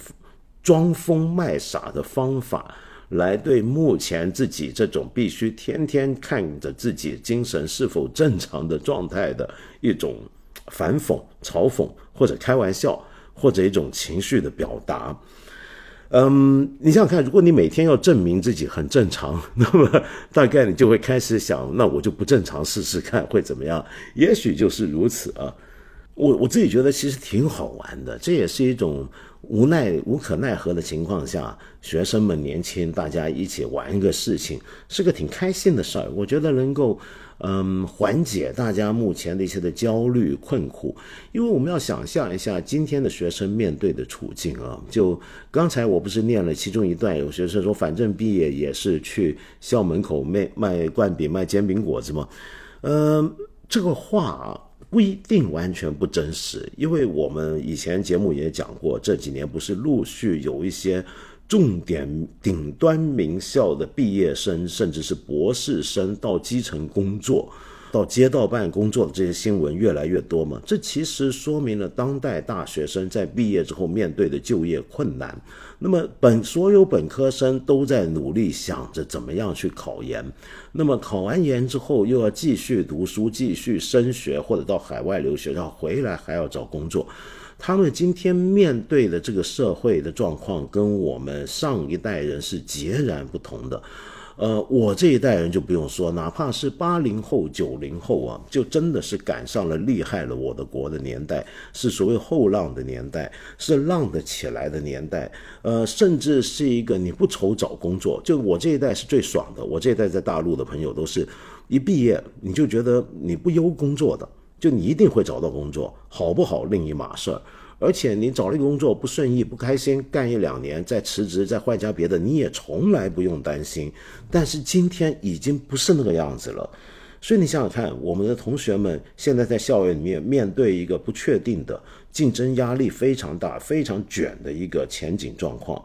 Speaker 1: 装疯卖傻的方法。来对目前自己这种必须天天看着自己精神是否正常的状态的一种反讽、嘲讽或者开玩笑，或者一种情绪的表达。嗯，你想想看，如果你每天要证明自己很正常，那么大概你就会开始想，那我就不正常试试看会怎么样？也许就是如此啊。我我自己觉得其实挺好玩的，这也是一种。无奈无可奈何的情况下，学生们年轻，大家一起玩一个事情，是个挺开心的事儿。我觉得能够，嗯，缓解大家目前的一些的焦虑困苦。因为我们要想象一下今天的学生面对的处境啊。就刚才我不是念了其中一段，有学生说，反正毕业也是去校门口卖卖灌饼、卖煎饼果子嘛。嗯，这个话。不一定完全不真实，因为我们以前节目也讲过，这几年不是陆续有一些重点顶端名校的毕业生，甚至是博士生到基层工作。到街道办工作的这些新闻越来越多嘛？这其实说明了当代大学生在毕业之后面对的就业困难。那么本所有本科生都在努力想着怎么样去考研。那么考完研之后又要继续读书、继续升学，或者到海外留学，然后回来还要找工作。他们今天面对的这个社会的状况，跟我们上一代人是截然不同的。呃，我这一代人就不用说，哪怕是八零后、九零后啊，就真的是赶上了厉害了我的国的年代，是所谓后浪的年代，是浪得起来的年代。呃，甚至是一个你不愁找工作，就我这一代是最爽的。我这一代在大陆的朋友都是一毕业你就觉得你不忧工作的，就你一定会找到工作，好不好另一码事儿。而且你找了一个工作不顺意不开心，干一两年再辞职再换家别的，你也从来不用担心。但是今天已经不是那个样子了，所以你想想看，我们的同学们现在在校园里面面对一个不确定的竞争压力非常大、非常卷的一个前景状况，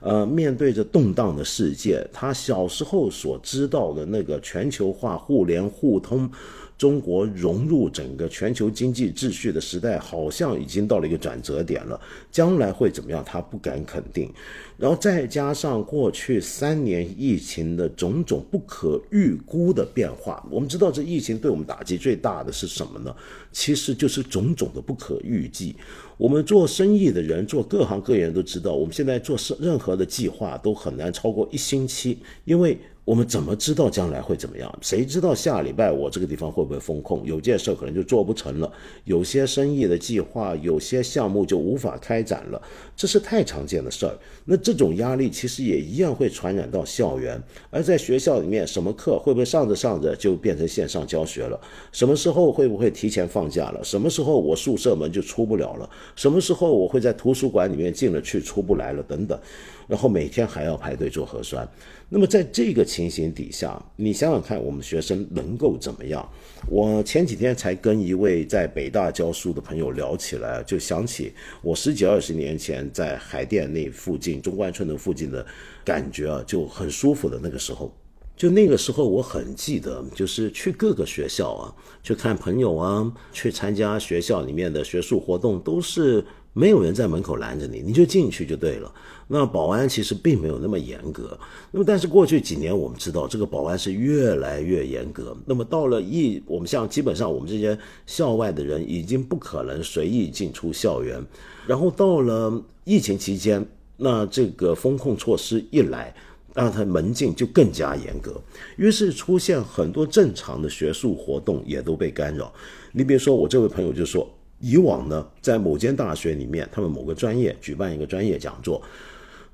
Speaker 1: 呃，面对着动荡的世界，他小时候所知道的那个全球化、互联互通。中国融入整个全球经济秩序的时代，好像已经到了一个转折点了。将来会怎么样，他不敢肯定。然后再加上过去三年疫情的种种不可预估的变化，我们知道这疫情对我们打击最大的是什么呢？其实就是种种的不可预计。我们做生意的人，做各行各业都知道，我们现在做任何的计划都很难超过一星期，因为。我们怎么知道将来会怎么样？谁知道下礼拜我这个地方会不会封控？有件事可能就做不成了，有些生意的计划，有些项目就无法开展了，这是太常见的事儿。那这种压力其实也一样会传染到校园，而在学校里面，什么课会不会上着上着就变成线上教学了？什么时候会不会提前放假了？什么时候我宿舍门就出不了了？什么时候我会在图书馆里面进了去出不来了？等等。然后每天还要排队做核酸，那么在这个情形底下，你想想看，我们学生能够怎么样？我前几天才跟一位在北大教书的朋友聊起来，就想起我十几二十年前在海淀那附近中关村的附近的感觉啊，就很舒服的那个时候。就那个时候，我很记得，就是去各个学校啊，去看朋友啊，去参加学校里面的学术活动，都是没有人在门口拦着你，你就进去就对了。那保安其实并没有那么严格。那么，但是过去几年，我们知道这个保安是越来越严格。那么到了疫，我们像基本上我们这些校外的人已经不可能随意进出校园。然后到了疫情期间，那这个风控措施一来。让他门禁就更加严格，于是出现很多正常的学术活动也都被干扰。你比如说，我这位朋友就说，以往呢，在某间大学里面，他们某个专业举办一个专业讲座。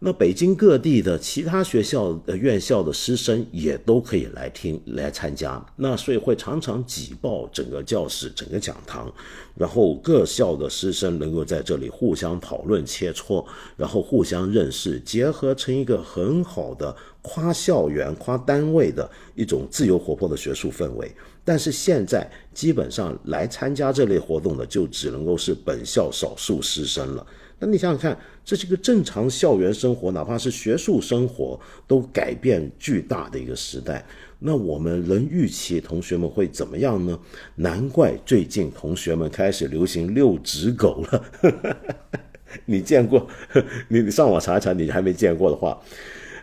Speaker 1: 那北京各地的其他学校的院校的师生也都可以来听来参加，那所以会常常挤爆整个教室、整个讲堂，然后各校的师生能够在这里互相讨论切磋，然后互相认识，结合成一个很好的夸校园、夸单位的一种自由活泼的学术氛围。但是现在基本上来参加这类活动的，就只能够是本校少数师生了。那你想想看，这是一个正常校园生活，哪怕是学术生活，都改变巨大的一个时代。那我们能预期同学们会怎么样呢？难怪最近同学们开始流行遛纸狗了。你见过？你上网查一查，你还没见过的话，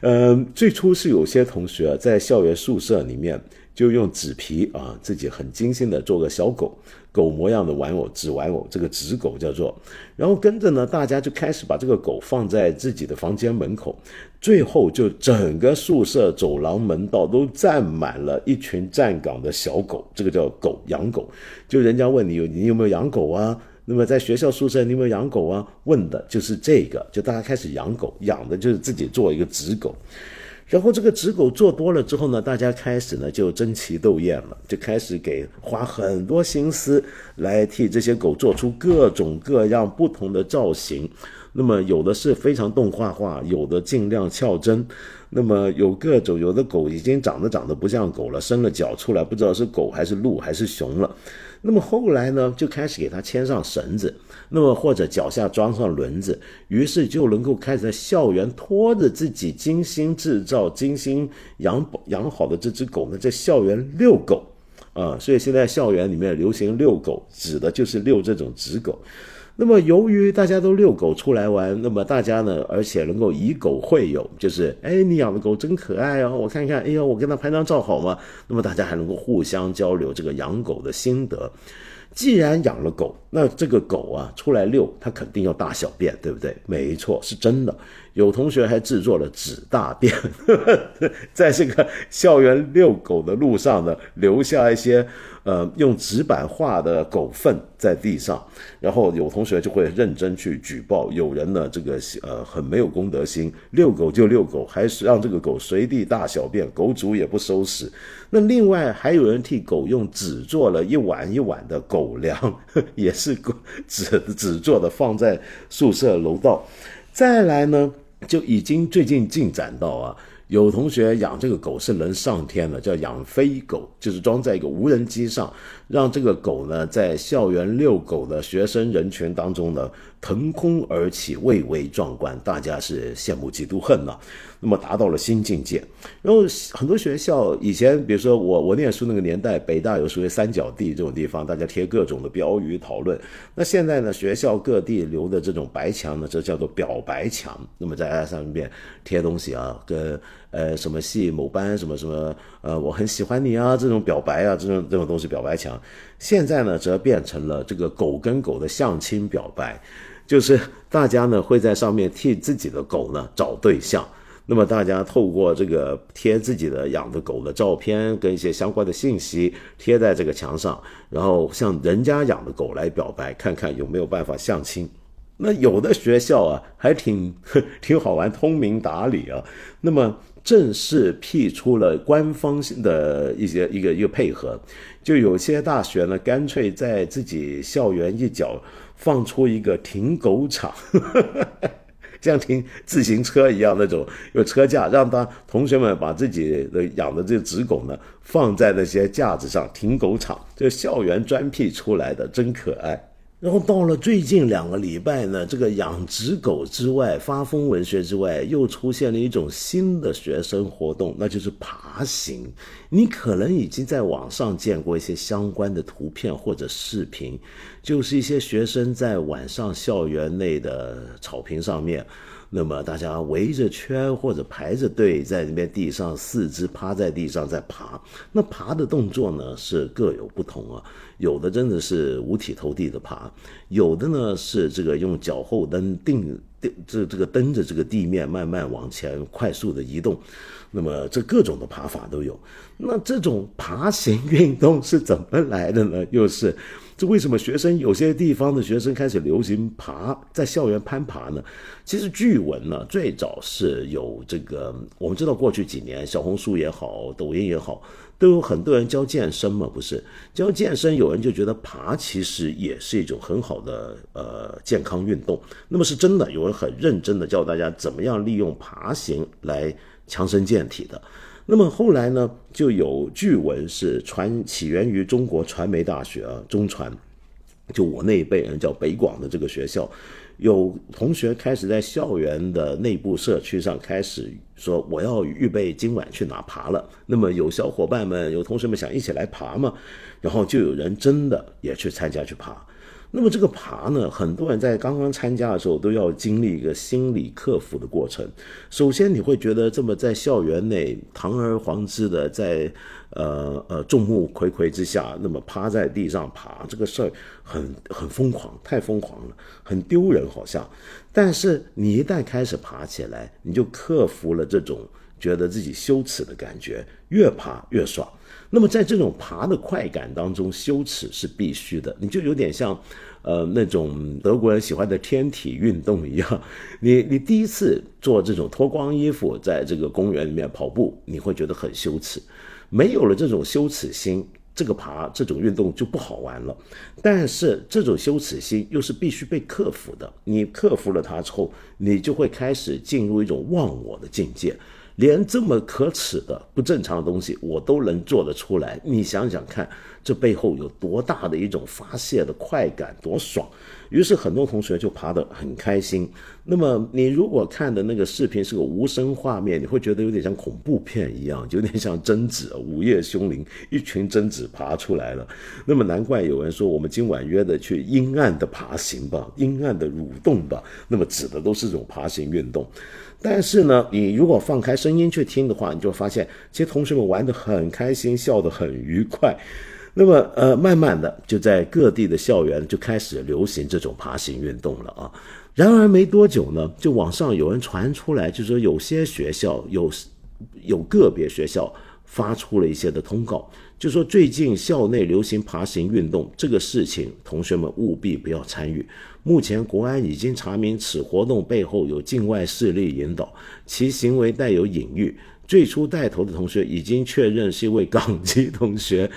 Speaker 1: 嗯，最初是有些同学在校园宿舍里面。就用纸皮啊，自己很精心的做个小狗，狗模样的玩偶，纸玩偶，这个纸狗叫做。然后跟着呢，大家就开始把这个狗放在自己的房间门口，最后就整个宿舍走廊门道都站满了一群站岗的小狗，这个叫狗养狗。就人家问你有你有没有养狗啊？那么在学校宿舍你有没有养狗啊？问的就是这个，就大家开始养狗，养的就是自己做一个纸狗。然后这个纸狗做多了之后呢，大家开始呢就争奇斗艳了，就开始给花很多心思来替这些狗做出各种各样不同的造型。那么有的是非常动画化，有的尽量俏真。那么有各种，有的狗已经长得长得不像狗了，伸了脚出来，不知道是狗还是鹿还是熊了。那么后来呢，就开始给它牵上绳子，那么或者脚下装上轮子，于是就能够开始在校园拖着自己精心制造、精心养养好的这只狗呢，在校园遛狗啊。所以现在校园里面流行遛狗，指的就是遛这种纸狗。那么，由于大家都遛狗出来玩，那么大家呢，而且能够以狗会友，就是哎，你养的狗真可爱哦，我看看，哎呦，我跟它拍张照好吗？那么大家还能够互相交流这个养狗的心得。既然养了狗，那这个狗啊出来遛，它肯定要大小便，对不对？没错，是真的。有同学还制作了纸大便，在这个校园遛狗的路上呢，留下一些呃用纸板画的狗粪在地上，然后有同学就会认真去举报，有人呢这个呃很没有公德心，遛狗就遛狗，还是让这个狗随地大小便，狗主也不收拾。那另外还有人替狗用纸做了一碗一碗的狗粮，也是纸纸做的，放在宿舍楼道。再来呢？就已经最近进展到啊，有同学养这个狗是能上天的，叫养飞狗，就是装在一个无人机上，让这个狗呢在校园遛狗的学生人群当中呢腾空而起，蔚为壮观，大家是羡慕嫉妒恨呐。那么达到了新境界，然后很多学校以前，比如说我我念书那个年代，北大有属于三角地这种地方，大家贴各种的标语讨论。那现在呢，学校各地留的这种白墙呢，这叫做表白墙。那么在上面贴东西啊，跟呃什么系某班什么什么呃我很喜欢你啊这种表白啊这种这种东西表白墙。现在呢，则变成了这个狗跟狗的相亲表白，就是大家呢会在上面替自己的狗呢找对象。那么大家透过这个贴自己的养的狗的照片跟一些相关的信息贴在这个墙上，然后向人家养的狗来表白，看看有没有办法相亲。那有的学校啊还挺挺好玩，通明达理啊。那么正式辟出了官方的一些一个一个配合，就有些大学呢干脆在自己校园一角放出一个停狗场。像停自行车一样那种有车架，让他同学们把自己的养的这只狗呢放在那些架子上，停狗场，这校园专辟出来的，真可爱。然后到了最近两个礼拜呢，这个养殖狗之外，发疯文学之外，又出现了一种新的学生活动，那就是爬行。你可能已经在网上见过一些相关的图片或者视频，就是一些学生在晚上校园内的草坪上面。那么大家围着圈或者排着队在那边地上四肢趴在地上在爬，那爬的动作呢是各有不同啊，有的真的是五体投地的爬，有的呢是这个用脚后蹬定定这这个蹬着这个地面慢慢往前快速的移动，那么这各种的爬法都有。那这种爬行运动是怎么来的呢？又是。这为什么学生有些地方的学生开始流行爬，在校园攀爬呢？其实据闻呢，最早是有这个，我们知道过去几年，小红书也好，抖音也好，都有很多人教健身嘛，不是？教健身，有人就觉得爬其实也是一种很好的呃健康运动。那么是真的，有人很认真的教大家怎么样利用爬行来强身健体的。那么后来呢，就有据闻是传起源于中国传媒大学啊，中传，就我那一辈人叫北广的这个学校，有同学开始在校园的内部社区上开始说，我要预备今晚去哪爬了。那么有小伙伴们、有同学们想一起来爬嘛，然后就有人真的也去参加去爬。那么这个爬呢，很多人在刚刚参加的时候都要经历一个心理克服的过程。首先，你会觉得这么在校园内堂而皇之的在呃呃众目睽睽之下，那么趴在地上爬这个事儿很很疯狂，太疯狂了，很丢人好像。但是你一旦开始爬起来，你就克服了这种觉得自己羞耻的感觉，越爬越爽。那么在这种爬的快感当中，羞耻是必须的。你就有点像，呃，那种德国人喜欢的天体运动一样。你你第一次做这种脱光衣服在这个公园里面跑步，你会觉得很羞耻。没有了这种羞耻心，这个爬这种运动就不好玩了。但是这种羞耻心又是必须被克服的。你克服了它之后，你就会开始进入一种忘我的境界。连这么可耻的不正常的东西我都能做得出来，你想想看，这背后有多大的一种发泄的快感，多爽！于是很多同学就爬得很开心。那么你如果看的那个视频是个无声画面，你会觉得有点像恐怖片一样，有点像贞子午夜凶铃，一群贞子爬出来了。那么难怪有人说我们今晚约的去阴暗的爬行吧，阴暗的蠕动吧。那么指的都是这种爬行运动。但是呢，你如果放开声音去听的话，你就发现其实同学们玩得很开心，笑得很愉快。那么，呃，慢慢的就在各地的校园就开始流行这种爬行运动了啊。然而没多久呢，就网上有人传出来，就说有些学校有有个别学校发出了一些的通告，就说最近校内流行爬行运动这个事情，同学们务必不要参与。目前，国安已经查明此活动背后有境外势力引导，其行为带有隐喻。最初带头的同学已经确认是一位港籍同学。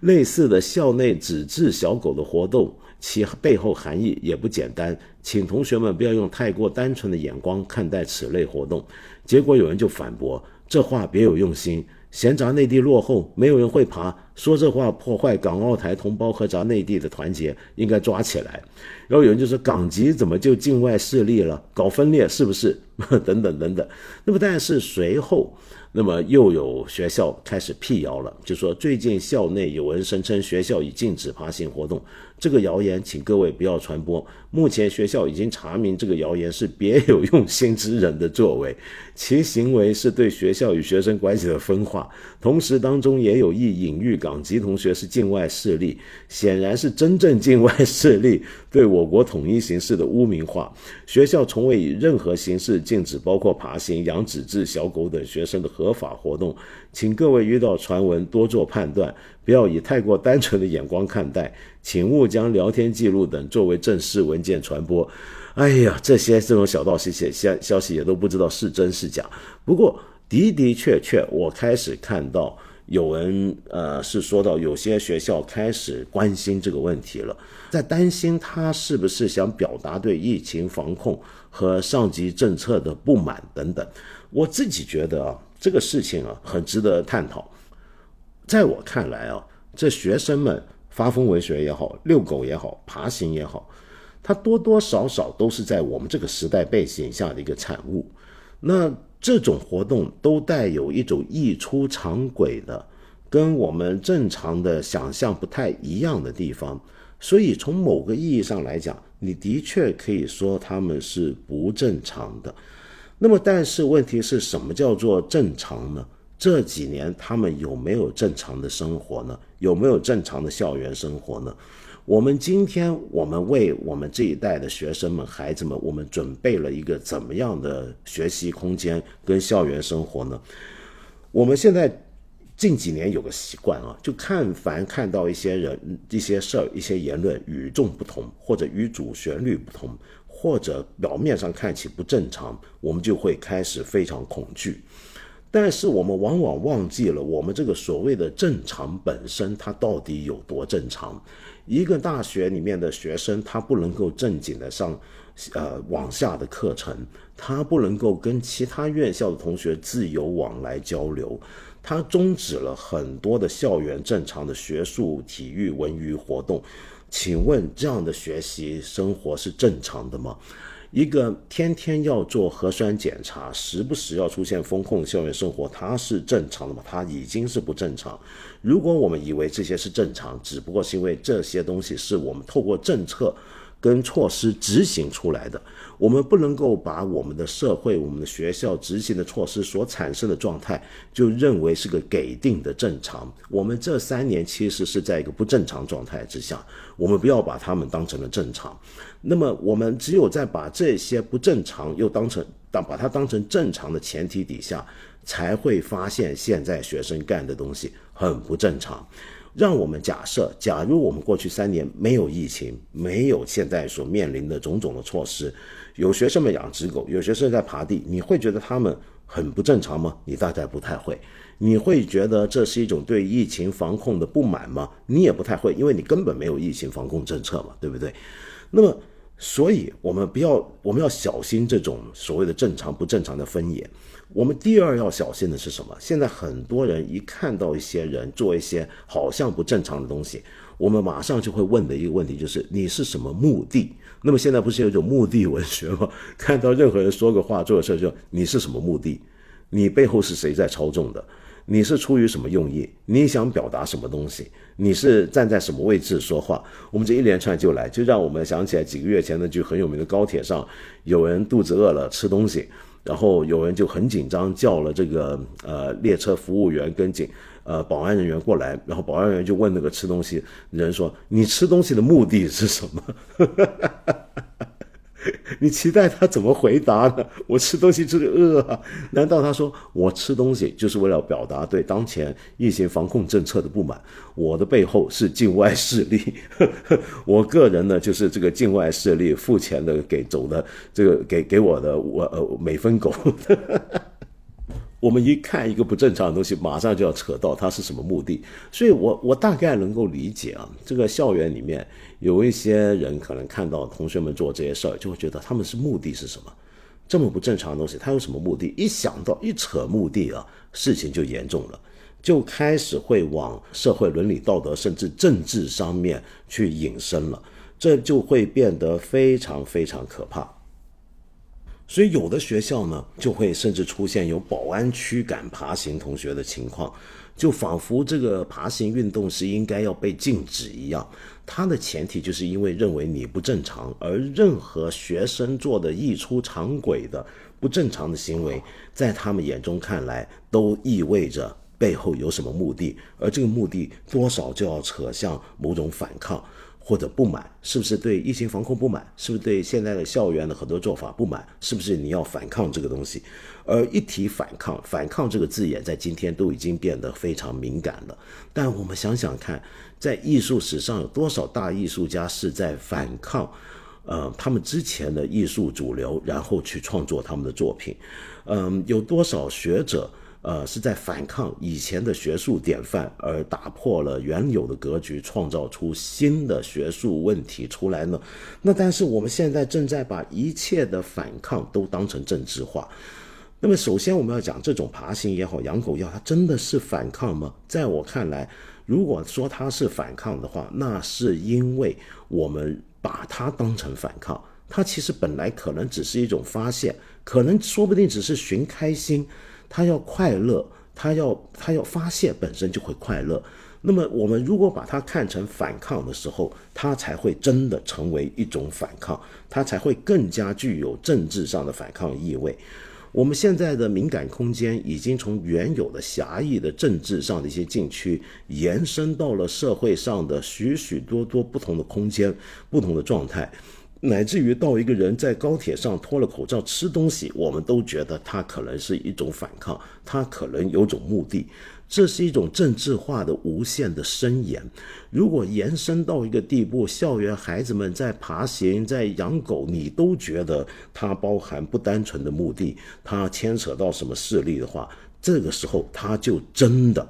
Speaker 1: 类似的校内纸质小狗的活动，其背后含义也不简单。请同学们不要用太过单纯的眼光看待此类活动。结果有人就反驳：“这话别有用心。”嫌咱内地落后，没有人会爬，说这话破坏港澳台同胞和咱内地的团结，应该抓起来。然后有人就说港籍怎么就境外势力了，搞分裂是不是？等等等等。那么但是随后。那么又有学校开始辟谣了，就说最近校内有人声称学校已禁止爬行活动，这个谣言请各位不要传播。目前学校已经查明这个谣言是别有用心之人的作为，其行为是对学校与学生关系的分化，同时当中也有意隐喻港籍同学是境外势力，显然是真正境外势力对我国统一形势的污名化。学校从未以任何形式禁止包括爬行、养纸质小狗等学生的。合法活动，请各位遇到传闻多做判断，不要以太过单纯的眼光看待，请勿将聊天记录等作为正式文件传播。哎呀，这些这种小道消息消消息也都不知道是真是假。不过的的确确，我开始看到有人呃是说到有些学校开始关心这个问题了，在担心他是不是想表达对疫情防控和上级政策的不满等等。我自己觉得啊。这个事情啊，很值得探讨。在我看来啊，这学生们发疯文学也好，遛狗也好，爬行也好，它多多少少都是在我们这个时代背景下的一个产物。那这种活动都带有一种异出常轨的，跟我们正常的想象不太一样的地方。所以从某个意义上来讲，你的确可以说他们是不正常的。那么，但是问题是什么叫做正常呢？这几年他们有没有正常的生活呢？有没有正常的校园生活呢？我们今天，我们为我们这一代的学生们、孩子们，我们准备了一个怎么样的学习空间跟校园生活呢？我们现在近几年有个习惯啊，就看凡看到一些人、一些事儿、一些言论与众不同，或者与主旋律不同，或者表面上看起不正常，我们就会开始非常恐惧。但是我们往往忘记了，我们这个所谓的正常本身，它到底有多正常？一个大学里面的学生，他不能够正经的上，呃，往下的课程，他不能够跟其他院校的同学自由往来交流，他终止了很多的校园正常的学术、体育、文娱活动。请问这样的学习生活是正常的吗？一个天天要做核酸检查，时不时要出现风控校园生活，它是正常的吗？它已经是不正常。如果我们以为这些是正常，只不过是因为这些东西是我们透过政策。跟措施执行出来的，我们不能够把我们的社会、我们的学校执行的措施所产生的状态，就认为是个给定的正常。我们这三年其实是在一个不正常状态之下，我们不要把他们当成了正常。那么，我们只有在把这些不正常又当成当把它当成正常的前提底下，才会发现现在学生干的东西很不正常。让我们假设，假如我们过去三年没有疫情，没有现在所面临的种种的措施，有学生们养只狗，有学生在爬地，你会觉得他们很不正常吗？你大概不太会。你会觉得这是一种对疫情防控的不满吗？你也不太会，因为你根本没有疫情防控政策嘛，对不对？那么，所以我们不要，我们要小心这种所谓的正常不正常的分野。我们第二要小心的是什么？现在很多人一看到一些人做一些好像不正常的东西，我们马上就会问的一个问题就是：你是什么目的？那么现在不是有一种目的文学吗？看到任何人说个话、做个事，就你是什么目的？你背后是谁在操纵的？你是出于什么用意？你想表达什么东西？你是站在什么位置说话？我们这一连串就来，就让我们想起来几个月前那句很有名的高铁上，有人肚子饿了吃东西。然后有人就很紧张，叫了这个呃列车服务员跟警呃保安人员过来，然后保安人员就问那个吃东西人说：“你吃东西的目的是什么？” 你期待他怎么回答呢？我吃东西就是饿啊？难道他说我吃东西就是为了表达对当前疫情防控政策的不满？我的背后是境外势力，我个人呢就是这个境外势力付钱的给走的这个给给我的我呃美分狗。我们一看一个不正常的东西，马上就要扯到它是什么目的，所以我我大概能够理解啊，这个校园里面有一些人可能看到同学们做这些事儿，就会觉得他们是目的是什么？这么不正常的东西，他有什么目的？一想到一扯目的啊，事情就严重了，就开始会往社会伦理道德甚至政治上面去引申了，这就会变得非常非常可怕。所以有的学校呢，就会甚至出现有保安驱赶爬行同学的情况，就仿佛这个爬行运动是应该要被禁止一样。它的前提就是因为认为你不正常，而任何学生做的异出常轨的不正常的行为，在他们眼中看来，都意味着背后有什么目的，而这个目的多少就要扯向某种反抗。或者不满，是不是对疫情防控不满？是不是对现在的校园的很多做法不满？是不是你要反抗这个东西？而一提反抗，反抗这个字眼在今天都已经变得非常敏感了。但我们想想看，在艺术史上有多少大艺术家是在反抗？呃，他们之前的艺术主流，然后去创作他们的作品。嗯，有多少学者？呃，是在反抗以前的学术典范，而打破了原有的格局，创造出新的学术问题出来呢？那但是我们现在正在把一切的反抗都当成政治化。那么首先我们要讲，这种爬行也好，养狗也好，它真的是反抗吗？在我看来，如果说它是反抗的话，那是因为我们把它当成反抗。它其实本来可能只是一种发泄，可能说不定只是寻开心，他要快乐，他要他要发泄，本身就会快乐。那么我们如果把它看成反抗的时候，它才会真的成为一种反抗，它才会更加具有政治上的反抗意味。我们现在的敏感空间已经从原有的狭义的政治上的一些禁区，延伸到了社会上的许许多多不同的空间、不同的状态。乃至于到一个人在高铁上脱了口罩吃东西，我们都觉得他可能是一种反抗，他可能有种目的，这是一种政治化的无限的伸延。如果延伸到一个地步，校园孩子们在爬行、在养狗，你都觉得它包含不单纯的目的，它牵扯到什么势力的话，这个时候它就真的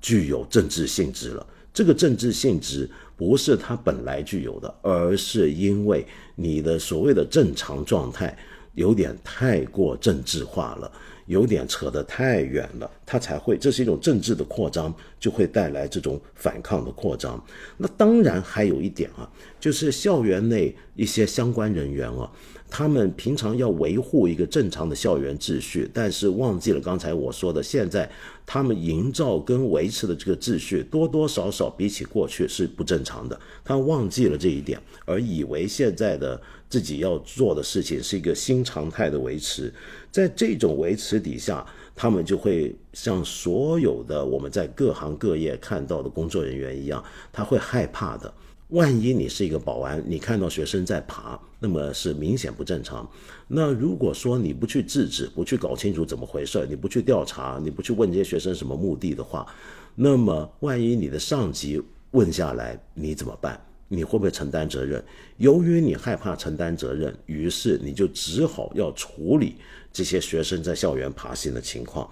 Speaker 1: 具有政治性质了。这个政治性质不是它本来具有的，而是因为你的所谓的正常状态有点太过政治化了，有点扯得太远了，它才会这是一种政治的扩张，就会带来这种反抗的扩张。那当然还有一点啊，就是校园内一些相关人员啊。他们平常要维护一个正常的校园秩序，但是忘记了刚才我说的，现在他们营造跟维持的这个秩序多多少少比起过去是不正常的。他忘记了这一点，而以为现在的自己要做的事情是一个新常态的维持。在这种维持底下，他们就会像所有的我们在各行各业看到的工作人员一样，他会害怕的。万一你是一个保安，你看到学生在爬，那么是明显不正常。那如果说你不去制止，不去搞清楚怎么回事，你不去调查，你不去问这些学生什么目的的话，那么万一你的上级问下来，你怎么办？你会不会承担责任？由于你害怕承担责任，于是你就只好要处理这些学生在校园爬行的情况。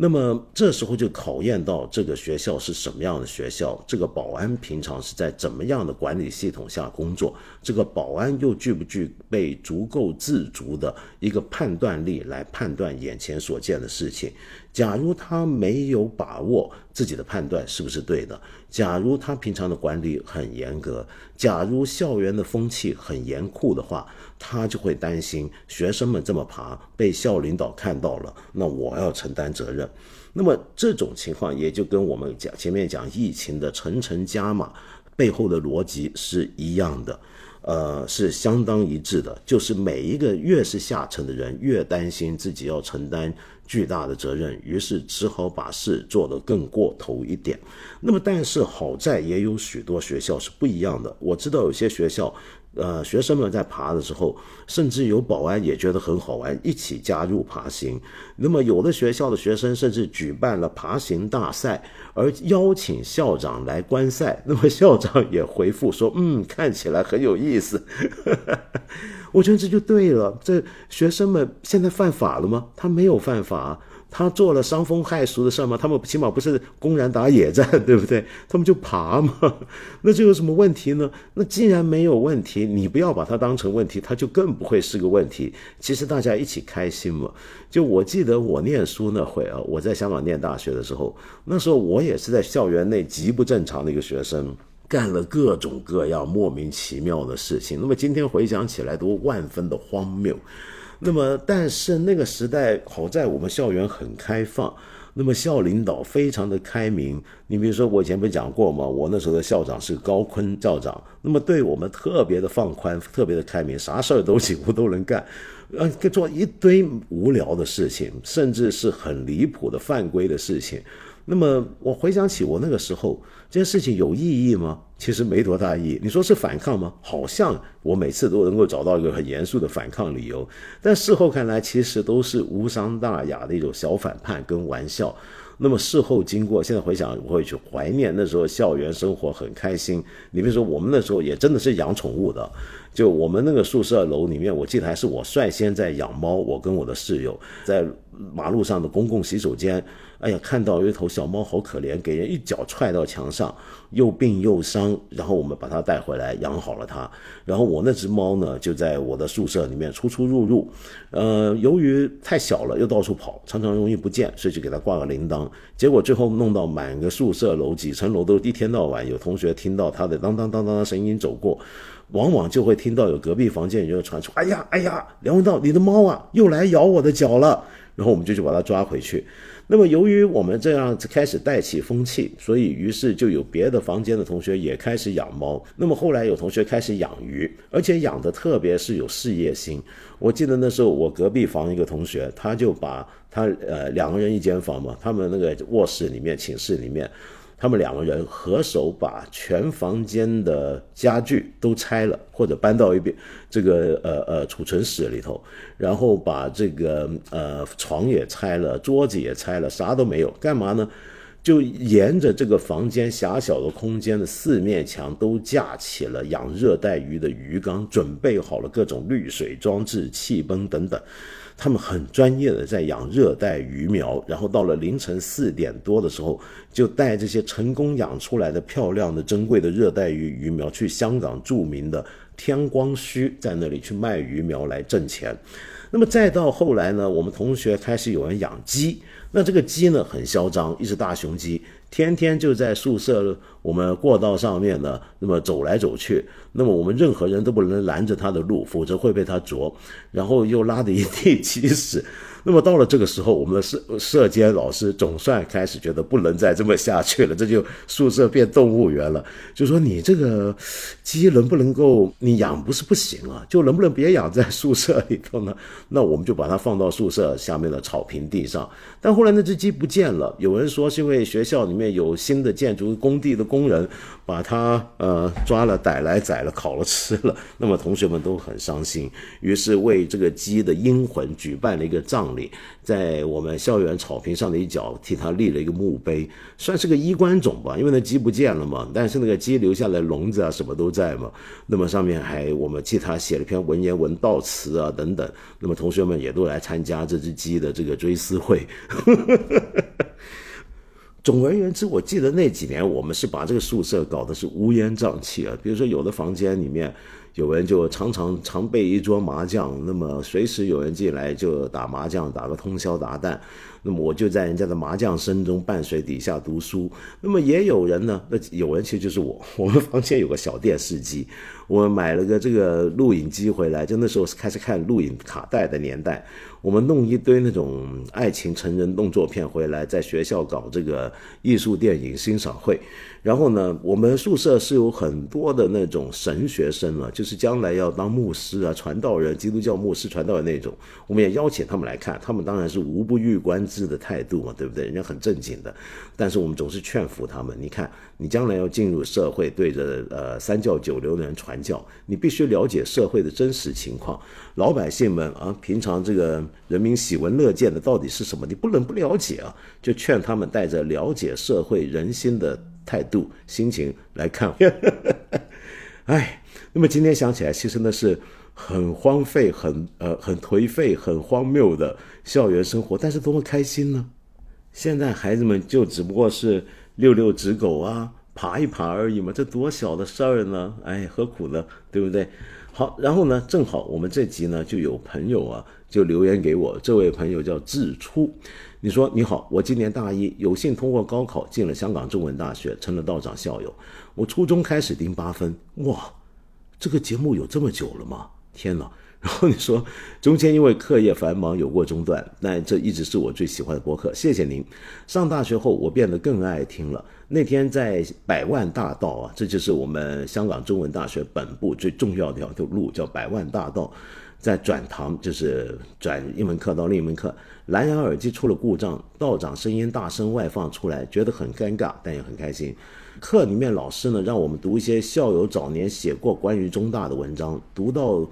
Speaker 1: 那么这时候就考验到这个学校是什么样的学校，这个保安平常是在怎么样的管理系统下工作，这个保安又具不具备足够自足的一个判断力来判断眼前所见的事情。假如他没有把握自己的判断是不是对的，假如他平常的管理很严格，假如校园的风气很严酷的话。他就会担心学生们这么爬被校领导看到了，那我要承担责任。那么这种情况也就跟我们讲前面讲疫情的层层加码背后的逻辑是一样的，呃，是相当一致的。就是每一个越是下层的人，越担心自己要承担巨大的责任，于是只好把事做得更过头一点。那么，但是好在也有许多学校是不一样的。我知道有些学校。呃，学生们在爬的时候，甚至有保安也觉得很好玩，一起加入爬行。那么，有的学校的学生甚至举办了爬行大赛，而邀请校长来观赛。那么，校长也回复说：“嗯，看起来很有意思。”我觉得这就对了。这学生们现在犯法了吗？他没有犯法。他做了伤风害俗的事吗？他们起码不是公然打野战，对不对？他们就爬嘛，那这有什么问题呢？那既然没有问题，你不要把它当成问题，它就更不会是个问题。其实大家一起开心嘛。就我记得我念书那会啊，我在香港念大学的时候，那时候我也是在校园内极不正常的一个学生，干了各种各样莫名其妙的事情。那么今天回想起来，都万分的荒谬。那么，但是那个时代好在我们校园很开放，那么校领导非常的开明。你比如说，我以前不是讲过吗？我那时候的校长是高坤校长，那么对我们特别的放宽，特别的开明，啥事儿都几乎都能干，呃，做一堆无聊的事情，甚至是很离谱的犯规的事情。那么我回想起我那个时候，这件事情有意义吗？其实没多大意义。你说是反抗吗？好像我每次都能够找到一个很严肃的反抗理由，但事后看来，其实都是无伤大雅的一种小反叛跟玩笑。那么事后经过，现在回想，我会去怀念那时候校园生活很开心。你比如说，我们那时候也真的是养宠物的，就我们那个宿舍楼里面，我记得还是我率先在养猫。我跟我的室友在马路上的公共洗手间，哎呀，看到有一头小猫好可怜，给人一脚踹到墙上，又病又伤，然后我们把它带回来养好了它。然后我那只猫呢，就在我的宿舍里面出出入入，呃，由于太小了又到处跑，常常容易不见，所以就给它挂个铃铛。结果最后弄到满个宿舍楼几层楼都一天到晚有同学听到它的当当当当的声音走过，往往就会听到有隔壁房间就传出，哎呀哎呀，梁文道，你的猫啊又来咬我的脚了，然后我们就去把它抓回去。那么，由于我们这样开始带起风气，所以于是就有别的房间的同学也开始养猫。那么后来有同学开始养鱼，而且养的特别是有事业心。我记得那时候我隔壁房一个同学，他就把他呃两个人一间房嘛，他们那个卧室里面、寝室里面。他们两个人合手把全房间的家具都拆了，或者搬到一边这个呃呃储存室里头，然后把这个呃床也拆了，桌子也拆了，啥都没有，干嘛呢？就沿着这个房间狭小的空间的四面墙都架起了养热带鱼的鱼缸，准备好了各种滤水装置、气泵等等。他们很专业的在养热带鱼苗，然后到了凌晨四点多的时候，就带这些成功养出来的漂亮的珍贵的热带鱼鱼苗去香港著名的天光墟，在那里去卖鱼苗来挣钱。那么再到后来呢，我们同学开始有人养鸡，那这个鸡呢很嚣张，一只大雄鸡。天天就在宿舍我们过道上面呢，那么走来走去，那么我们任何人都不能拦着他的路，否则会被他啄，然后又拉得一地鸡屎。那么到了这个时候，我们的社社监老师总算开始觉得不能再这么下去了，这就宿舍变动物园了。就说你这个鸡能不能够你养不是不行啊，就能不能别养在宿舍里头呢？那我们就把它放到宿舍下面的草坪地上。但后来那只鸡不见了，有人说是因为学校里面有新的建筑工地的工工人把他呃抓了逮来宰了烤了吃了。那么同学们都很伤心，于是为这个鸡的阴魂举办了一个葬。礼，在我们校园草坪上的一角，替他立了一个墓碑，算是个衣冠冢吧。因为那鸡不见了嘛，但是那个鸡留下来笼子啊，什么都在嘛。那么上面还我们替他写了篇文言文悼词啊，等等。那么同学们也都来参加这只鸡的这个追思会。总而言之，我记得那几年我们是把这个宿舍搞得是乌烟瘴气啊。比如说有的房间里面。有人就常常常备一桌麻将，那么随时有人进来就打麻将，打个通宵达旦。那么我就在人家的麻将声中伴随底下读书。那么也有人呢，那有人其实就是我。我们房间有个小电视机，我买了个这个录影机回来，就那时候是开始看录影卡带的年代。我们弄一堆那种爱情成人动作片回来，在学校搞这个艺术电影欣赏会。然后呢，我们宿舍是有很多的那种神学生啊，就是将来要当牧师啊、传道人、基督教牧师、传道人那种。我们也邀请他们来看，他们当然是无不欲观之的态度嘛，对不对？人家很正经的。但是我们总是劝服他们，你看，你将来要进入社会，对着呃三教九流的人传教，你必须了解社会的真实情况。老百姓们啊，平常这个人民喜闻乐见的到底是什么？你不能不了解啊！就劝他们带着了解社会人心的。态度、心情来看，哎，那么今天想起来，其实那是很荒废、很呃、很颓废、很荒谬的校园生活，但是多么开心呢？现在孩子们就只不过是遛遛纸狗啊，爬一爬而已嘛，这多小的事儿呢？哎，何苦呢？对不对？好，然后呢，正好我们这集呢就有朋友啊，就留言给我，这位朋友叫志初。你说你好，我今年大一，有幸通过高考进了香港中文大学，成了道长校友。我初中开始盯八分，哇，这个节目有这么久了吗？天哪！然后你说中间因为课业繁忙有过中断，但这一直是我最喜欢的播客。谢谢您。上大学后我变得更爱听了。那天在百万大道啊，这就是我们香港中文大学本部最重要的一条路，叫百万大道。在转堂就是转一门课到另一门课，蓝牙耳机出了故障，道长声音大声外放出来，觉得很尴尬，但也很开心。课里面老师呢让我们读一些校友早年写过关于中大的文章，读到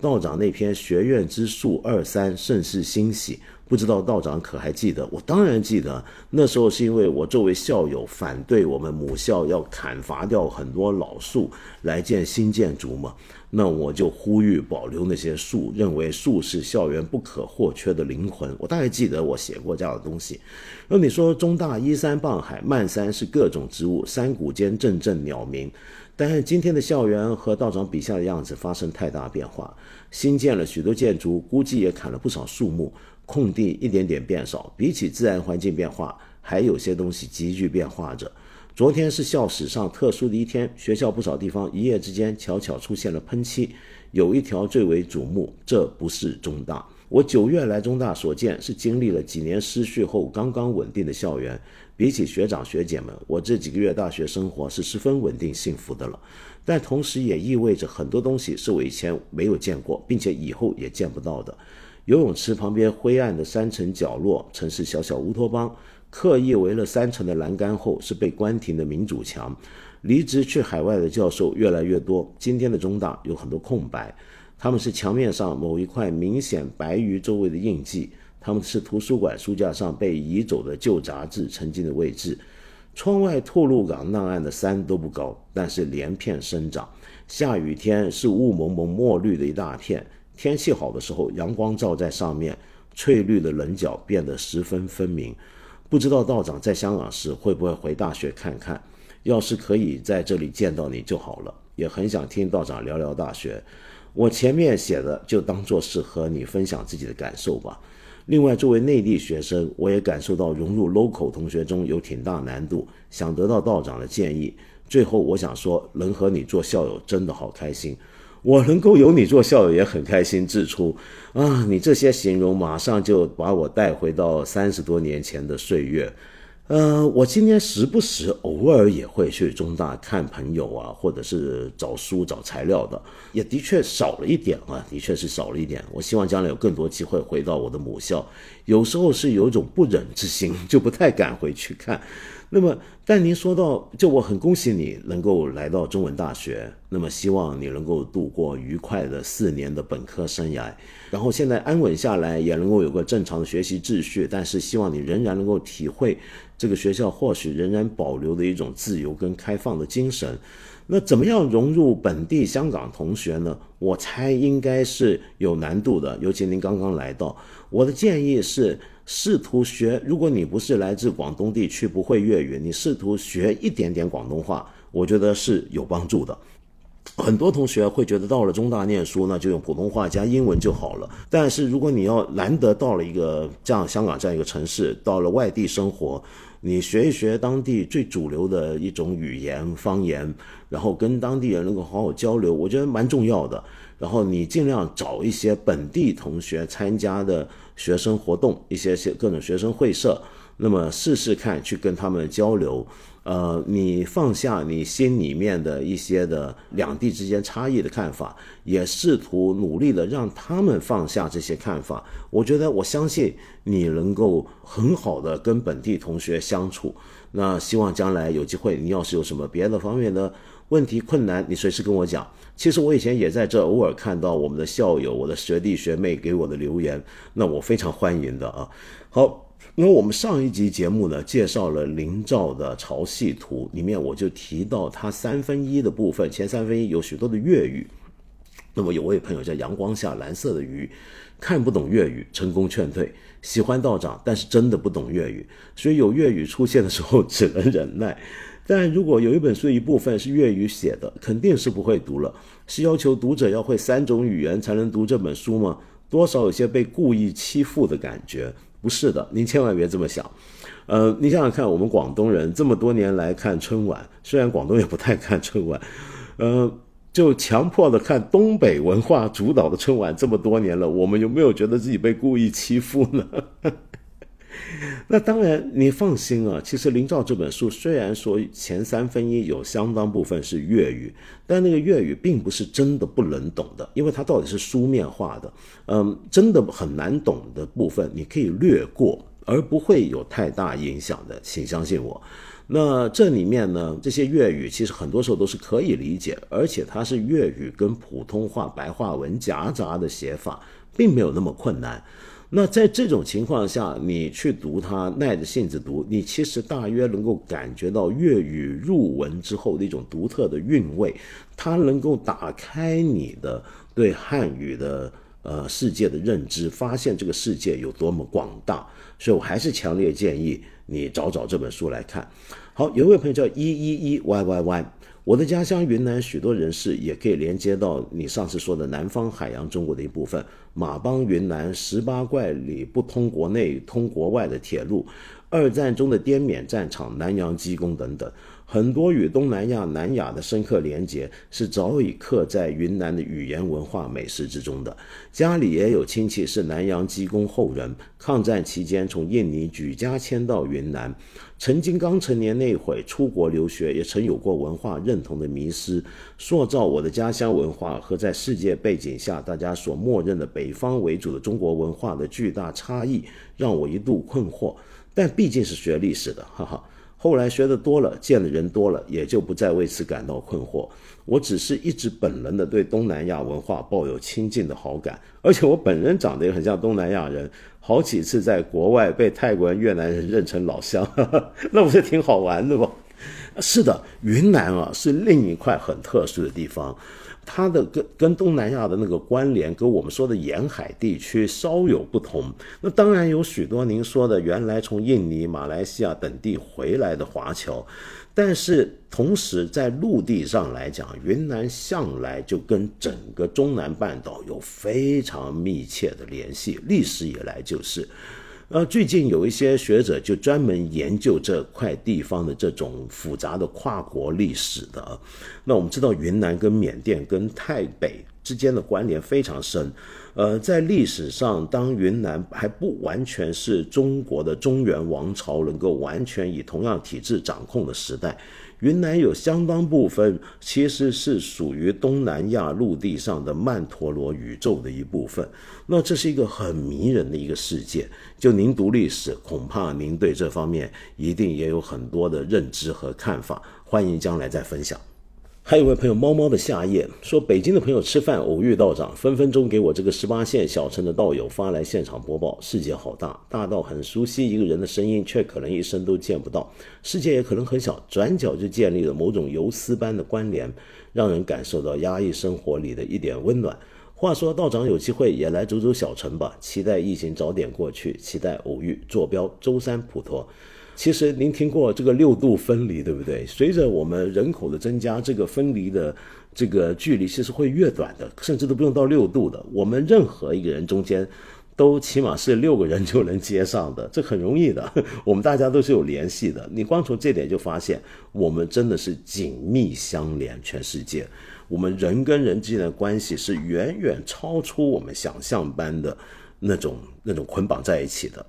Speaker 1: 道长那篇《学院之术二三》，甚是欣喜。不知道道长可还记得？我当然记得。那时候是因为我作为校友反对我们母校要砍伐掉很多老树来建新建筑嘛，那我就呼吁保留那些树，认为树是校园不可或缺的灵魂。我大概记得我写过这样的东西。那你说中大依山傍海，漫山是各种植物，山谷间阵阵鸟鸣。但是今天的校园和道长笔下的样子发生太大变化，新建了许多建筑，估计也砍了不少树木。空地一点点变少，比起自然环境变化，还有些东西急剧变化着。昨天是校史上特殊的一天，学校不少地方一夜之间悄悄出现了喷漆。有一条最为瞩目，这不是中大。我九月来中大所见，是经历了几年失序后刚刚稳定的校园。比起学长学姐们，我这几个月大学生活是十分稳定幸福的了。但同时也意味着很多东西是我以前没有见过，并且以后也见不到的。游泳池旁边灰暗的山城角落，曾是小小乌托邦。刻意围了三层的栏杆后，是被关停的民主墙。离职去海外的教授越来越多。今天的中大有很多空白，他们是墙面上某一块明显白于周围的印记，他们是图书馆书架上被移走的旧杂志曾经的位置。窗外吐露港那岸的山都不高，但是连片生长。下雨天是雾蒙蒙墨绿的一大片，天气好的时候，阳光照在上面，翠绿的棱角变得十分分明。不知道道长在香港时会不会回大学看看？要是可以在这里见到你就好了，也很想听道长聊聊大学。我前面写的就当做是和你分享自己的感受吧。另外，作为内地学生，我也感受到融入 local 同学中有挺大难度，想得到道长的建议。最后，我想说，能和你做校友真的好开心。我能够有你做校友也很开心。指出啊，你这些形容马上就把我带回到三十多年前的岁月。呃，我今天时不时偶尔也会去中大看朋友啊，或者是找书找材料的，也的确少了一点啊，的确是少了一点。我希望将来有更多机会回到我的母校，有时候是有一种不忍之心，就不太敢回去看。那么，但您说到，就我很恭喜你能够来到中文大学，那么希望你能够度过愉快的四年的本科生涯，然后现在安稳下来，也能够有个正常的学习秩序。但是希望你仍然能够体会这个学校或许仍然保留的一种自由跟开放的精神。那怎么样融入本地香港同学呢？我猜应该是有难度的，尤其您刚刚来到。我的建议是。试图学，如果你不是来自广东地区，不会粤语，你试图学一点点广东话，我觉得是有帮助的。很多同学会觉得到了中大念书，那就用普通话加英文就好了。但是如果你要难得到了一个这样香港这样一个城市，到了外地生活，你学一学当地最主流的一种语言方言，然后跟当地人能够好好交流，我觉得蛮重要的。然后你尽量找一些本地同学参加的。学生活动一些些各种学生会社，那么试试看去跟他们交流，呃，你放下你心里面的一些的两地之间差异的看法，也试图努力的让他们放下这些看法。我觉得我相信你能够很好的跟本地同学相处。那希望将来有机会，你要是有什么别的方面的。问题困难，你随时跟我讲。其实我以前也在这偶尔看到我们的校友、我的学弟学妹给我的留言，那我非常欢迎的啊。好，那我们上一集节目呢，介绍了林兆的潮汐图，里面我就提到他三分一的部分，前三分一有许多的粤语。那么有位朋友叫阳光下蓝色的鱼，看不懂粤语，成功劝退，喜欢道长，但是真的不懂粤语，所以有粤语出现的时候只能忍耐。但如果有一本书一部分是粤语写的，肯定是不会读了。是要求读者要会三种语言才能读这本书吗？多少有些被故意欺负的感觉。不是的，您千万别这么想。呃，你想想看，我们广东人这么多年来看春晚，虽然广东也不太看春晚，呃，就强迫的看东北文化主导的春晚这么多年了，我们有没有觉得自己被故意欺负呢？那当然，你放心啊。其实《林兆》这本书虽然说前三分一有相当部分是粤语，但那个粤语并不是真的不能懂的，因为它到底是书面化的。嗯，真的很难懂的部分你可以略过，而不会有太大影响的，请相信我。那这里面呢，这些粤语其实很多时候都是可以理解，而且它是粤语跟普通话白话文夹杂的写法，并没有那么困难。那在这种情况下，你去读它，耐着性子读，你其实大约能够感觉到粤语入文之后的一种独特的韵味，它能够打开你的对汉语的呃世界的认知，发现这个世界有多么广大。所以我还是强烈建议你找找这本书来看。好，有一位朋友叫一一一 y y y。我的家乡云南，许多人士也可以连接到你上次说的南方海洋中国的一部分。马帮云南十八怪里不通国内通国外的铁路，二战中的滇缅战场南洋机工等等。很多与东南亚、南亚的深刻连结，是早已刻在云南的语言文化美食之中的。家里也有亲戚是南洋机工后人，抗战期间从印尼举家迁到云南，曾经刚成年那会出国留学，也曾有过文化认同的迷失，塑造我的家乡文化和在世界背景下大家所默认的北方为主的中国文化的巨大差异，让我一度困惑。但毕竟是学历史的，哈哈。后来学的多了，见的人多了，也就不再为此感到困惑。我只是一直本能的对东南亚文化抱有亲近的好感，而且我本人长得也很像东南亚人，好几次在国外被泰国人、越南人认成老乡，那不是挺好玩的吗？是的，云南啊，是另一块很特殊的地方。它的跟跟东南亚的那个关联，跟我们说的沿海地区稍有不同。那当然有许多您说的原来从印尼、马来西亚等地回来的华侨，但是同时在陆地上来讲，云南向来就跟整个中南半岛有非常密切的联系，历史以来就是。呃，最近有一些学者就专门研究这块地方的这种复杂的跨国历史的。那我们知道，云南跟缅甸跟泰北之间的关联非常深。呃，在历史上，当云南还不完全是中国的中原王朝能够完全以同样体制掌控的时代。云南有相当部分其实是属于东南亚陆地上的曼陀罗宇宙的一部分，那这是一个很迷人的一个世界。就您读历史，恐怕您对这方面一定也有很多的认知和看法，欢迎将来再分享。还有位朋友猫猫的夏夜说，北京的朋友吃饭偶遇道长，分分钟给我这个十八线小城的道友发来现场播报。世界好大，大到很熟悉一个人的声音，却可能一生都见不到；世界也可能很小，转角就建立了某种游丝般的关联，让人感受到压抑生活里的一点温暖。话说道长有机会也来走走小城吧，期待疫情早点过去，期待偶遇。坐标舟山普陀。其实您听过这个六度分离，对不对？随着我们人口的增加，这个分离的这个距离其实会越短的，甚至都不用到六度的。我们任何一个人中间，都起码是六个人就能接上的，这很容易的。我们大家都是有联系的。你光从这点就发现，我们真的是紧密相连。全世界，我们人跟人之间的关系是远远超出我们想象般的那种那种捆绑在一起的。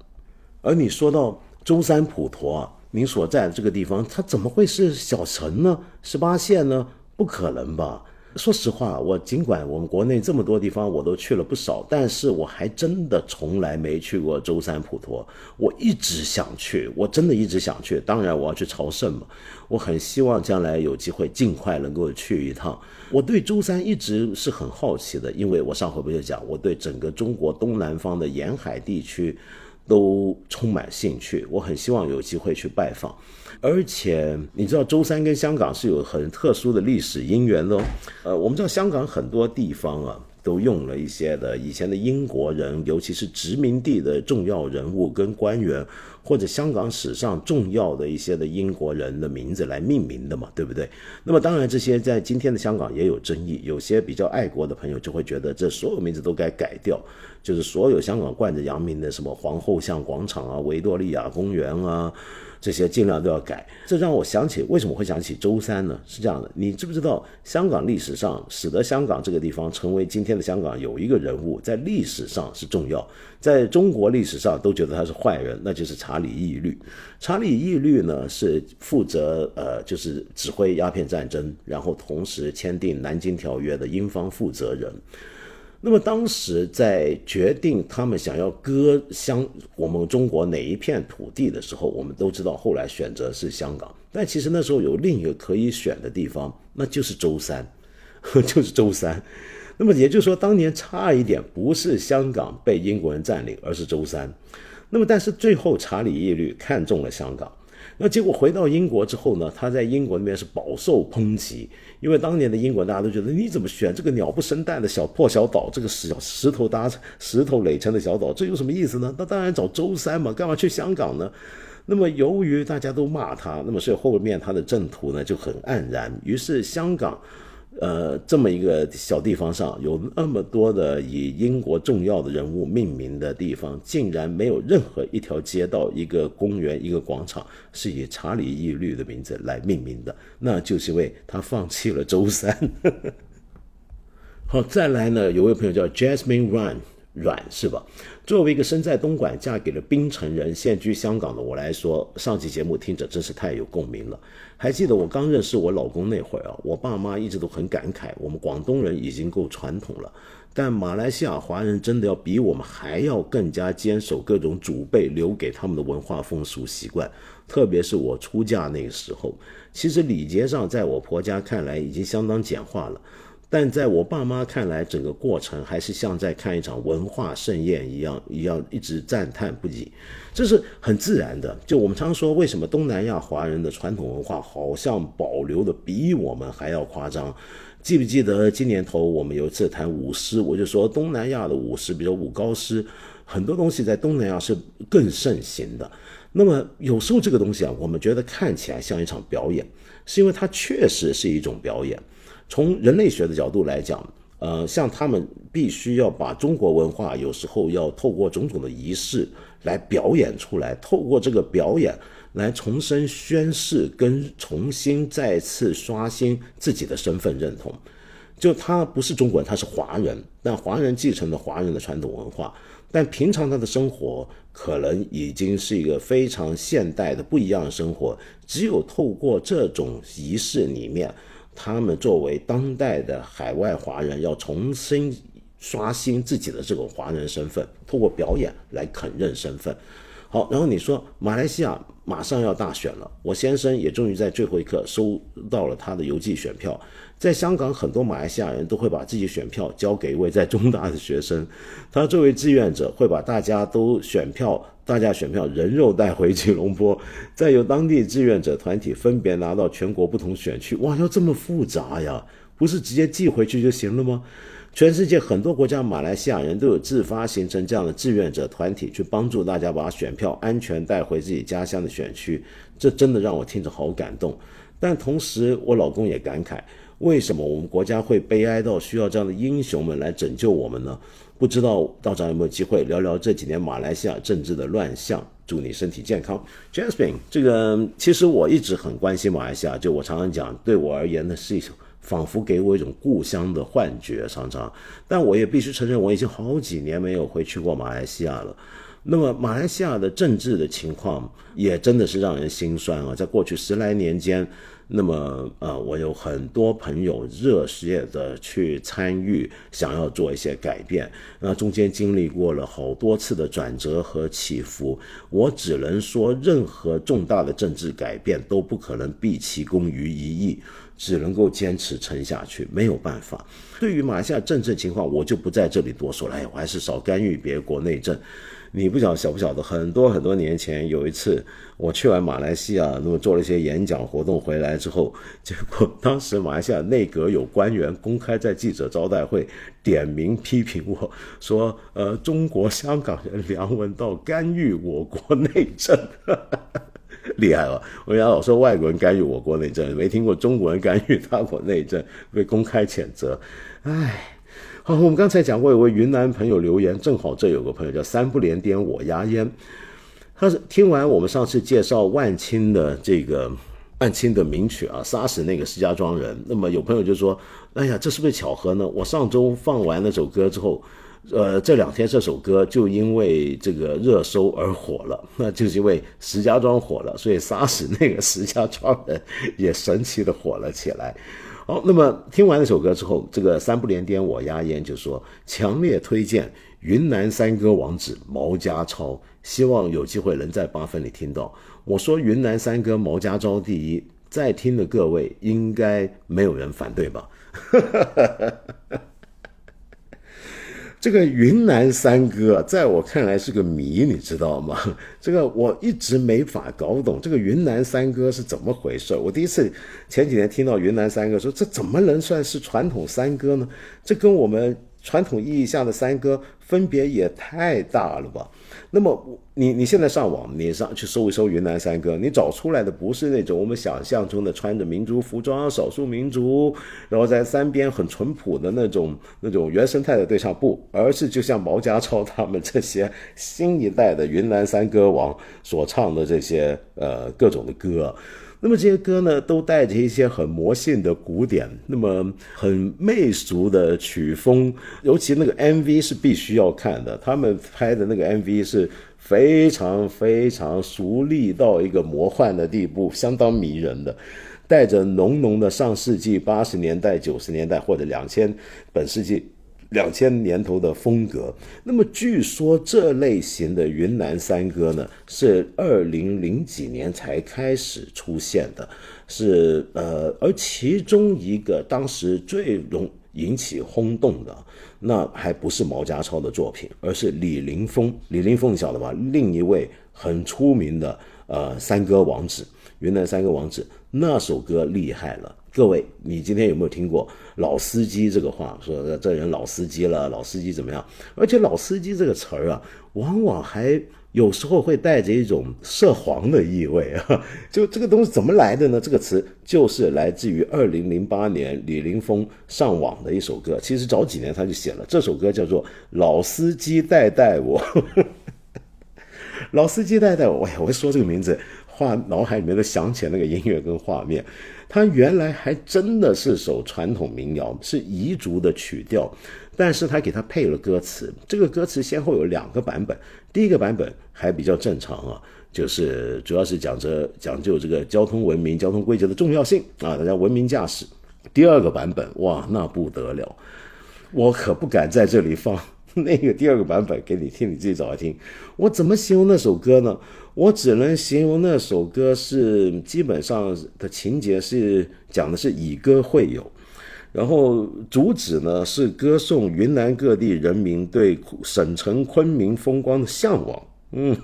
Speaker 1: 而你说到。舟山普陀，您所在的这个地方，它怎么会是小城呢？十八线呢？不可能吧？说实话，我尽管我们国内这么多地方我都去了不少，但是我还真的从来没去过舟山普陀。我一直想去，我真的一直想去。当然，我要去朝圣嘛。我很希望将来有机会尽快能够去一趟。我对舟山一直是很好奇的，因为我上回不就讲，我对整个中国东南方的沿海地区。都充满兴趣，我很希望有机会去拜访。而且你知道，舟山跟香港是有很特殊的历史因缘的。呃，我们知道香港很多地方啊，都用了一些的以前的英国人，尤其是殖民地的重要人物跟官员，或者香港史上重要的一些的英国人的名字来命名的嘛，对不对？那么当然，这些在今天的香港也有争议，有些比较爱国的朋友就会觉得这所有名字都该改掉。就是所有香港冠着洋名的什么皇后像广场啊、维多利亚公园啊，这些尽量都要改。这让我想起为什么会想起周三呢？是这样的，你知不知道香港历史上使得香港这个地方成为今天的香港有一个人物在历史上是重要，在中国历史上都觉得他是坏人，那就是查理义律。查理义律呢是负责呃就是指挥鸦片战争，然后同时签订南京条约的英方负责人。那么当时在决定他们想要割香我们中国哪一片土地的时候，我们都知道后来选择是香港，但其实那时候有另一个可以选的地方，那就是舟山，就是舟山。那么也就是说，当年差一点不是香港被英国人占领，而是舟山。那么但是最后查理义律看中了香港。那结果回到英国之后呢？他在英国那边是饱受抨击，因为当年的英国大家都觉得你怎么选这个鸟不生蛋的小破小岛，这个石石头搭石头垒成的小岛，这有什么意思呢？那当然找舟山嘛，干嘛去香港呢？那么由于大家都骂他，那么所以后面他的政途呢就很黯然。于是香港。呃，这么一个小地方上有那么多的以英国重要的人物命名的地方，竟然没有任何一条街道、一个公园、一个广场是以查理义律的名字来命名的，那就是因为他放弃了周三。好，再来呢，有位朋友叫 Jasmine Run。软是吧？作为一个身在东莞、嫁给了槟城人、现居香港的我来说，上期节目听着真是太有共鸣了。还记得我刚认识我老公那会儿啊，我爸妈一直都很感慨，我们广东人已经够传统了，但马来西亚华人真的要比我们还要更加坚守各种祖辈留给他们的文化风俗习惯。特别是我出嫁那个时候，其实礼节上在我婆家看来已经相当简化了。但在我爸妈看来，整个过程还是像在看一场文化盛宴一样，一样一直赞叹不已。这是很自然的。就我们常说，为什么东南亚华人的传统文化好像保留的比我们还要夸张？记不记得今年头我们有一次谈舞狮，我就说东南亚的舞狮，比如舞高狮，很多东西在东南亚是更盛行的。那么有时候这个东西啊，我们觉得看起来像一场表演，是因为它确实是一种表演。从人类学的角度来讲，呃，像他们必须要把中国文化，有时候要透过种种的仪式来表演出来，透过这个表演来重新宣誓，跟重新再次刷新自己的身份认同。就他不是中国人，他是华人，但华人继承了华人的传统文化，但平常他的生活可能已经是一个非常现代的不一样的生活。只有透过这种仪式里面。他们作为当代的海外华人，要重新刷新自己的这个华人身份，通过表演来肯认身份。好，然后你说马来西亚马上要大选了，我先生也终于在最后一刻收到了他的邮寄选票。在香港，很多马来西亚人都会把自己选票交给一位在中大的学生，他作为志愿者会把大家都选票。大家选票人肉带回吉隆坡，再由当地志愿者团体分别拿到全国不同选区。哇，要这么复杂呀？不是直接寄回去就行了吗？全世界很多国家，马来西亚人都有自发形成这样的志愿者团体，去帮助大家把选票安全带回自己家乡的选区。这真的让我听着好感动。但同时，我老公也感慨：为什么我们国家会悲哀到需要这样的英雄们来拯救我们呢？不知道道长有没有机会聊聊这几年马来西亚政治的乱象？祝你身体健康，Jasmine。这个其实我一直很关心马来西亚，就我常常讲，对我而言呢是一种仿佛给我一种故乡的幻觉，常常。但我也必须承认，我已经好几年没有回去过马来西亚了。那么马来西亚的政治的情况也真的是让人心酸啊，在过去十来年间。那么，呃，我有很多朋友热血的去参与，想要做一些改变。那中间经历过了好多次的转折和起伏，我只能说，任何重大的政治改变都不可能毕其功于一役，只能够坚持撑下去，没有办法。对于马来西亚政治情况，我就不在这里多说了。哎，我还是少干预别国内政。你不晓晓不晓得？很多很多年前有一次，我去完马来西亚，那么做了一些演讲活动回来之后，结果当时马来西亚内阁有官员公开在记者招待会点名批评我说：“呃，中国香港人梁文道干预我国内政，厉害了！我讲老说外国人干预我国内政，没听过中国人干预他国内政，被公开谴责，唉。”好，我们刚才讲过，有位云南朋友留言，正好这有个朋友叫三不连颠我压烟，他是听完我们上次介绍万青的这个万青的名曲啊，杀死那个石家庄人。那么有朋友就说，哎呀，这是不是巧合呢？我上周放完那首歌之后，呃，这两天这首歌就因为这个热搜而火了，那 就是因为石家庄火了，所以杀死那个石家庄人也神奇的火了起来。好，那么听完那首歌之后，这个三不连颠我压烟就说强烈推荐云南山歌王子毛家超，希望有机会能在八分里听到。我说云南山歌毛家超第一，在听的各位应该没有人反对吧？这个云南山歌在我看来是个谜，你知道吗？这个我一直没法搞懂，这个云南山歌是怎么回事？我第一次前几年听到云南山歌，说这怎么能算是传统山歌呢？这跟我们。传统意义下的山歌分别也太大了吧？那么我你你现在上网，你上去搜一搜云南山歌，你找出来的不是那种我们想象中的穿着民族服装少数民族，然后在山边很淳朴的那种那种原生态的对唱，不，而是就像毛家超他们这些新一代的云南山歌王所唱的这些呃各种的歌。那么这些歌呢，都带着一些很魔性的古典，那么很媚俗的曲风，尤其那个 MV 是必须要看的。他们拍的那个 MV 是非常非常熟丽到一个魔幻的地步，相当迷人的，带着浓浓的上世纪八十年代、九十年代或者两千本世纪。两千年头的风格，那么据说这类型的云南山歌呢，是二零零几年才开始出现的，是呃，而其中一个当时最容引起轰动的，那还不是毛家超的作品，而是李林峰。李林峰晓得吧？另一位很出名的呃山歌王子，云南山歌王子，那首歌厉害了。各位，你今天有没有听过“老司机”这个话？说这人老司机了，老司机怎么样？而且“老司机”这个词儿啊，往往还有时候会带着一种涉黄的意味啊。就这个东西怎么来的呢？这个词就是来自于二零零八年李林峰上网的一首歌。其实早几年他就写了这首歌，叫做《老司机带带我》。老司机带带我，哎呀，我一说这个名字。画脑海里面都想起那个音乐跟画面，它原来还真的是首传统民谣，是彝族的曲调，但是他给他配了歌词。这个歌词先后有两个版本，第一个版本还比较正常啊，就是主要是讲着讲究这个交通文明、交通规则的重要性啊，大家文明驾驶。第二个版本哇，那不得了，我可不敢在这里放。那个第二个版本给你听，你自己找来听。我怎么形容那首歌呢？我只能形容那首歌是基本上的情节是讲的是以歌会友，然后主旨呢是歌颂云南各地人民对省城昆明风光的向往。嗯，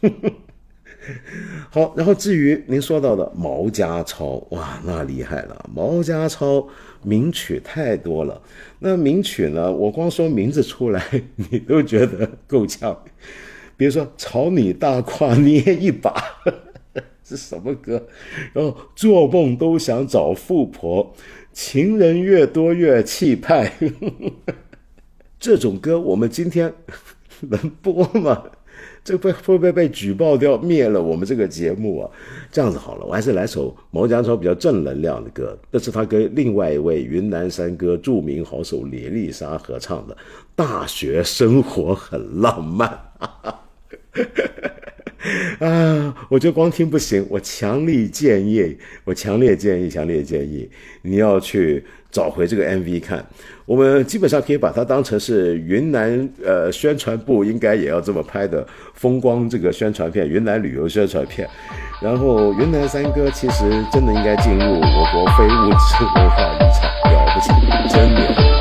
Speaker 1: 好。然后至于您说到的毛家超，哇，那厉害了，毛家超。名曲太多了，那名曲呢？我光说名字出来，你都觉得够呛。比如说“朝你大胯捏一把”，是什么歌？然后做梦都想找富婆，情人越多越气派。这种歌我们今天能播吗？这会会不会被举报掉灭了我们这个节目啊？这样子好了，我还是来首毛家超比较正能量的歌，这是他跟另外一位云南山歌著名好手李丽莎合唱的《大学生活很浪漫》。啊，我觉得光听不行，我强烈建议，我强烈建议，强烈建议你要去找回这个 MV 看。我们基本上可以把它当成是云南呃宣传部应该也要这么拍的风光这个宣传片，云南旅游宣传片。然后云南三歌其实真的应该进入我国非物质文化遗产，了不起，真的。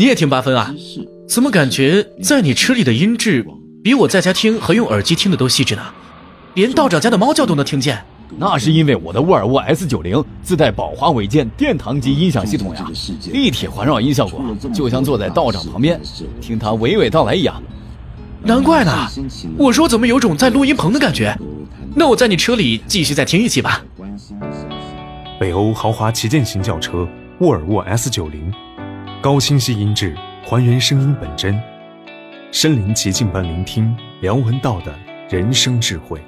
Speaker 2: 你也听八分啊？怎么感觉在你车里的音质比我在家听和用耳机听的都细致呢？连道长家的猫叫都能听见。
Speaker 3: 那是因为我的沃尔沃 S 九零自带宝华韦健殿堂级音响系统呀，立体环绕音效果，就像坐在道长旁边听他娓娓道来一样。
Speaker 2: 难怪呢，我说怎么有种在录音棚的感觉？那我在你车里继续再听一期吧。
Speaker 4: 北欧豪华旗舰型轿车沃尔沃 S 九零，高清晰音质，还原声音本真，身临其境般聆听梁文道的人生智慧。